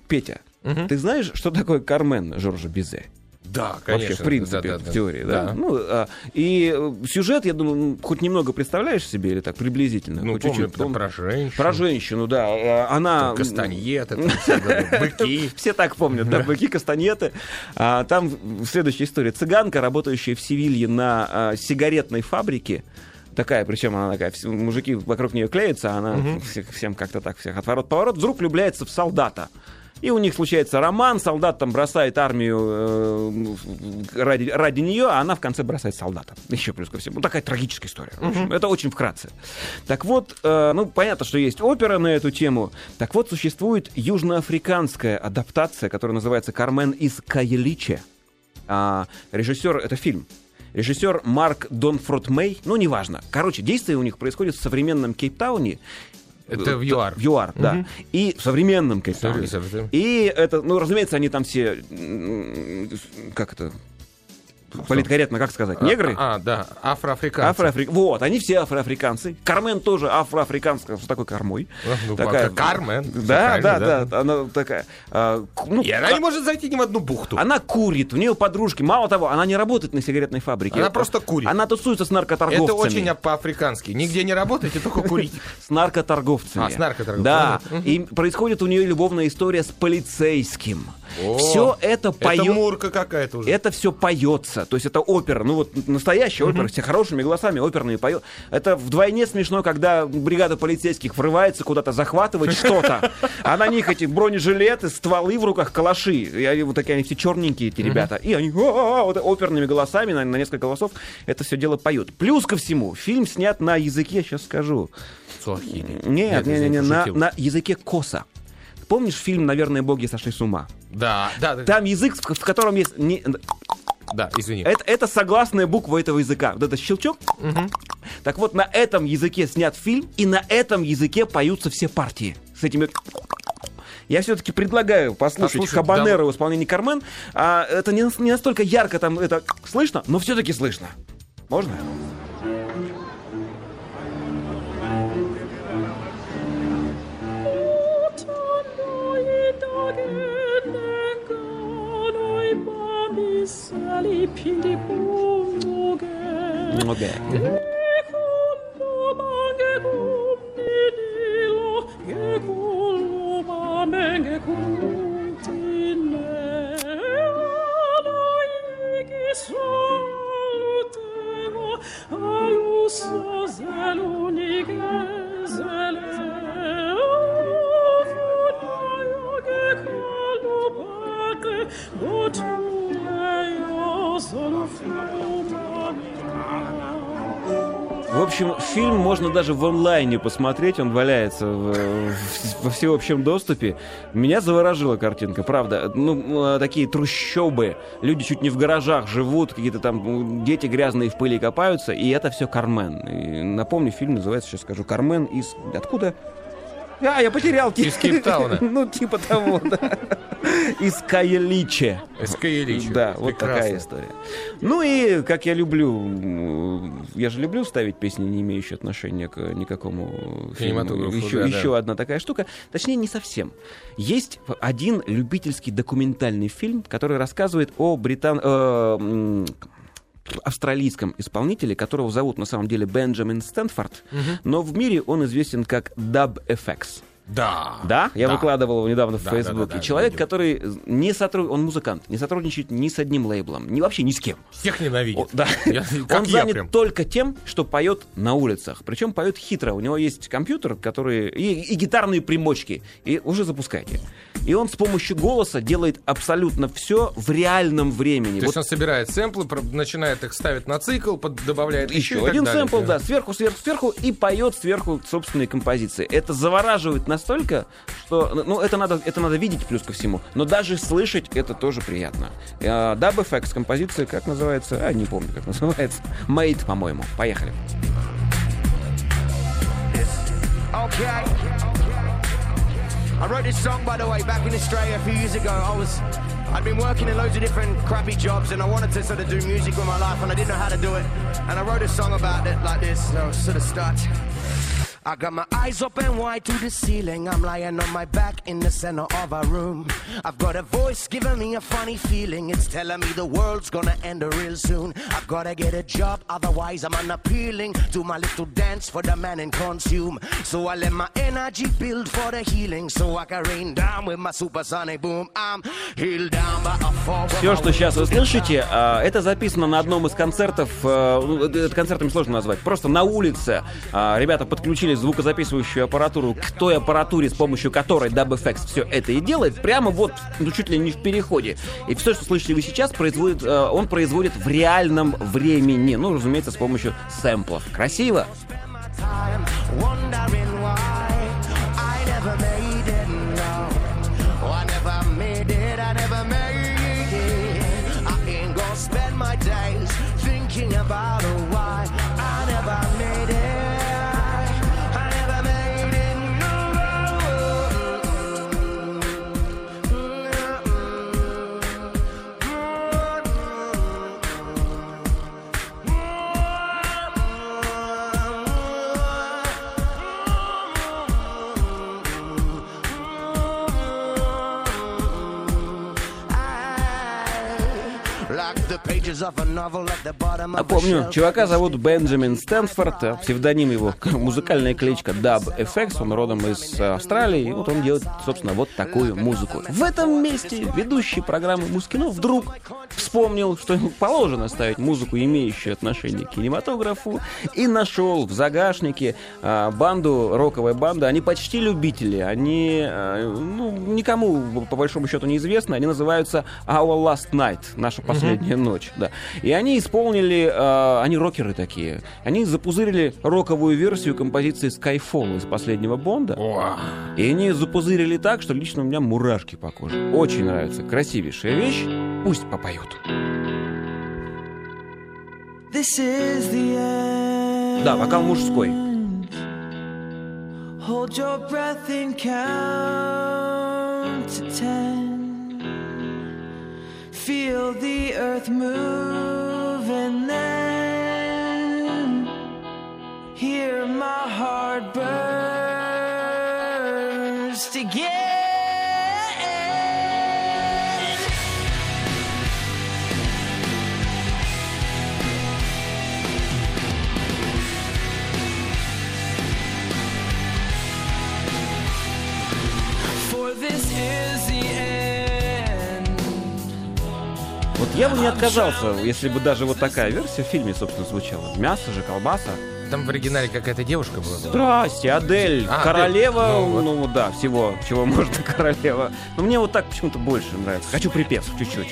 Петя, ты знаешь, что такое Кармен Жоржа Бизе? Да, конечно. Вообще, в принципе, Да, да, в теории, да. Да. Ну, а, и э, сюжет, я думаю, хоть немного представляешь себе, или так приблизительно? Ну, помню, чуть-чуть? там про женщину. Про женщину, да. А, Она... Кастаньеты, быки. Все так помнят, да, быки, кастанеты. А, там следующая история. Цыганка, работающая в Севилье на а, сигаретной фабрике, Такая, причем она такая, мужики вокруг нее клеятся, а она всех- всем как-то так всех отворот поворот, вдруг влюбляется в солдата. И у них случается роман, солдат там бросает армию э, ради, ради нее, а она в конце бросает солдата. Еще плюс ко всему. Ну, такая трагическая история. В общем, Это очень вкратце. Так вот, э, ну, понятно, что есть опера на эту тему. Так вот, существует южноафриканская адаптация, которая называется «Кармен из Каеличе». А, режиссер, это фильм. Режиссер Марк Донфрот Мэй, ну, неважно. Короче, действие у них происходит в современном Кейптауне. Это в ЮАР. В ЮАР, да. И в современном Кейптауне. И это, ну, разумеется, они там все, как это, политкорректно, как сказать, негры? А, а, да, афроафриканцы. Афроафрик... Вот, они все афроафриканцы. Кармен тоже афроафриканская, с такой кормой. Ну, пока Кармен. Всё Да, да, правильно, да, она такая. а, ну, И она не может зайти ни в одну бухту. она курит, у нее подружки. Мало того, она не работает на сигаретной фабрике. Она просто курит. Она тусуется с наркоторговцами. Это очень а- по-африкански. Нигде не работаете, только курить. С наркоторговцами. А, с наркоторговцами. Да. И происходит у нее любовная история с полицейским. О, Все это Это поет. мурка какая-то уже. Это все поется. То есть это опера. Ну вот настоящая опера, все хорошими голосами оперные поют. Это вдвойне смешно, когда бригада полицейских врывается куда-то, захватывать что-то. А на них эти бронежилеты, стволы в руках, калаши. И они вот такие, они все черненькие, эти ребята. И они вот оперными голосами на, на несколько голосов это все дело поют. Плюс ко всему, фильм снят на языке, сейчас скажу. Суахили. Нет, Нет, не, не, не, извини, на, пошутил. на языке коса. Помнишь фильм «Наверное, боги сошли с ума»? Да, да, да, Там язык, в в котором есть... не- да, извини. это, это согласная буква этого языка. Вот это щелчок. Так вот, на этом языке снят фильм, и на этом языке поются все партии. С этими... Я все-таки предлагаю послушать Послушать, Хабанеро в исполнении Кармен. А, это не, не настолько ярко там это слышно, но все-таки слышно. Можно? Много. В общем, фильм можно даже в онлайне посмотреть, он валяется в- в- во всеобщем доступе. Меня заворожило картинка, правда. Ну, э, такие трущобы, люди чуть не в гаражах живут, какие-то там дети грязные в пыли копаются, и это все Кармен. И напомню, фильм называется, сейчас скажу, Кармен из... Откуда? А, я потерял. Из Кейптауна. Ну, типа того, да. Из Каяличе. Из Каяличе. Да, вот Прекрасно. такая история. Ну и, как я люблю, я же люблю ставить песни, не имеющие отношения к никакому фильму. Еще, да, еще да. одна такая штука. Точнее, не совсем. Есть один любительский документальный фильм, который рассказывает о британ... э, австралийском исполнителе, которого зовут на самом деле Бенджамин Стэнфорд, но в мире он известен как Dub FX. Да. Да, я Да. выкладывал его недавно в Да, да, Facebook. да, да, и человек, видел. который не сотрудничает, он музыкант, не сотрудничает ни с одним лейблом, ни вообще ни с кем. Всех ненавидит. О, да. Я- как он я занят прям. только тем, что поет на улицах. Причем поет хитро. У него есть компьютер, который и, и гитарные примочки. И уже запускайте. И он с помощью голоса делает абсолютно все в реальном времени. То Вот есть он собирает сэмплы, начинает их ставить на цикл, под- добавляет еще, еще один далее. сэмпл, да, сверху, сверху, сверху, и поет сверху собственные композиции. Это завораживает настолько, что, ну, это надо, это надо видеть плюс ко всему, но даже слышать это тоже приятно. Э, Dub FX композиция, как называется? А, не помню, как называется. Made, по-моему. Поехали. Okay. I wrote this song, by the way, back in Australia a few years ago. I was, I'd been working in loads of different crappy jobs, and I wanted to sort of do music with my life, and I didn't know how to do it. And I wrote a song about it like this. So sort of start. I got my eyes open wide to the ceiling. I'm lying on my back in the center of a room. I've got a voice giving me a funny feeling. It's telling me the world's gonna end real soon. I've gotta get a job, otherwise I'm unappealing. Do my little dance for the man and consume. So I let my energy build for the healing. So I can rain down with my supersonic boom. I'm healed down by a fall. Все, что сейчас вы слышите, а, это записано на одном из концертов. а, ну, концертами сложно назвать. Просто на улице а, ребята подключили звукозаписывающую аппаратуру к той аппаратуре, с помощью которой DubFX все это и делает, прямо вот, ну, чуть ли не в переходе. И все, что слышите вы сейчас, производит, а, он производит в реальном времени. Ну, разумеется, с помощью сэмплов. Красиво? wondering Напомню, чувака зовут Бенджамин Стэнфорд, а псевдоним его, музыкальная кличка Dub FX, он родом из э, Австралии, и вот он делает, собственно, вот такую музыку. В этом месте ведущий программы Мускино вдруг вспомнил, что ему положено ставить музыку, имеющую отношение к кинематографу, и нашел в загашнике а, банду, роковая банда, они почти любители, они, ну, никому, по большому счету, неизвестны, они называются Our Last Night, наша последняя ночь, да. И они исполнили, а, они рокеры такие, они запузырили роковую версию композиции Skyfall из последнего Бонда, и они запузырили так, что лично у меня мурашки по коже. Очень нравится, красивейшая вещь, пусть попоют. This is the end. Да, вокал мужской. Hold your breath and count to ten. Feel the earth move and then hear my heart burst again. For this is the end. Я бы не отказался, если бы даже вот такая версия в фильме, собственно, звучала. Мясо же, колбаса. Там в оригинале какая-то девушка была. Здрасте, Адель, А, королева, Адель. ну, Ну, вот. да, всего, чего можно королева. Но мне вот так почему-то больше нравится. Хочу припев чуть-чуть.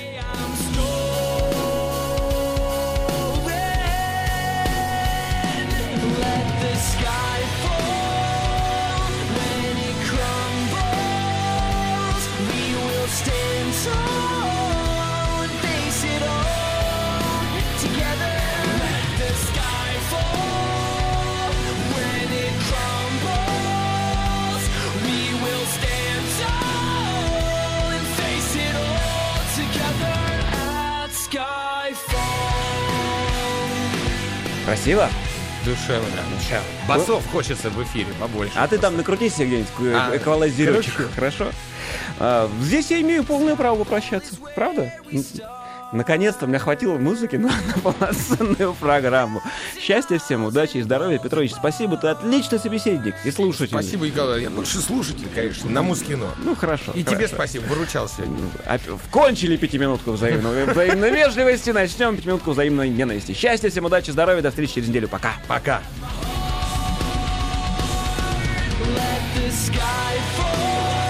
Красиво? Душевно. Сейчас. Басов хочется в эфире побольше. А ты там накрутись себе где-нибудь А, эквалайзерочек, хорошо. хорошо? А, здесь я имею полное право попрощаться, правда? Наконец-то мне хватило музыки на, на полноценную программу. Счастья всем, удачи и здоровья. Петрович, спасибо, ты отличный собеседник и слушатель. Спасибо, Николай. Я больше слушатель, конечно, на Мускино. Ну, хорошо. И тебе хорошо. спасибо, выручал сегодня. Оп- Кончили пятиминутку взаимной, взаимной вежливости, начнем пятиминутку взаимной ненависти. Счастья всем, удачи, здоровья, до встречи через неделю. Пока. Пока. Let the sky fall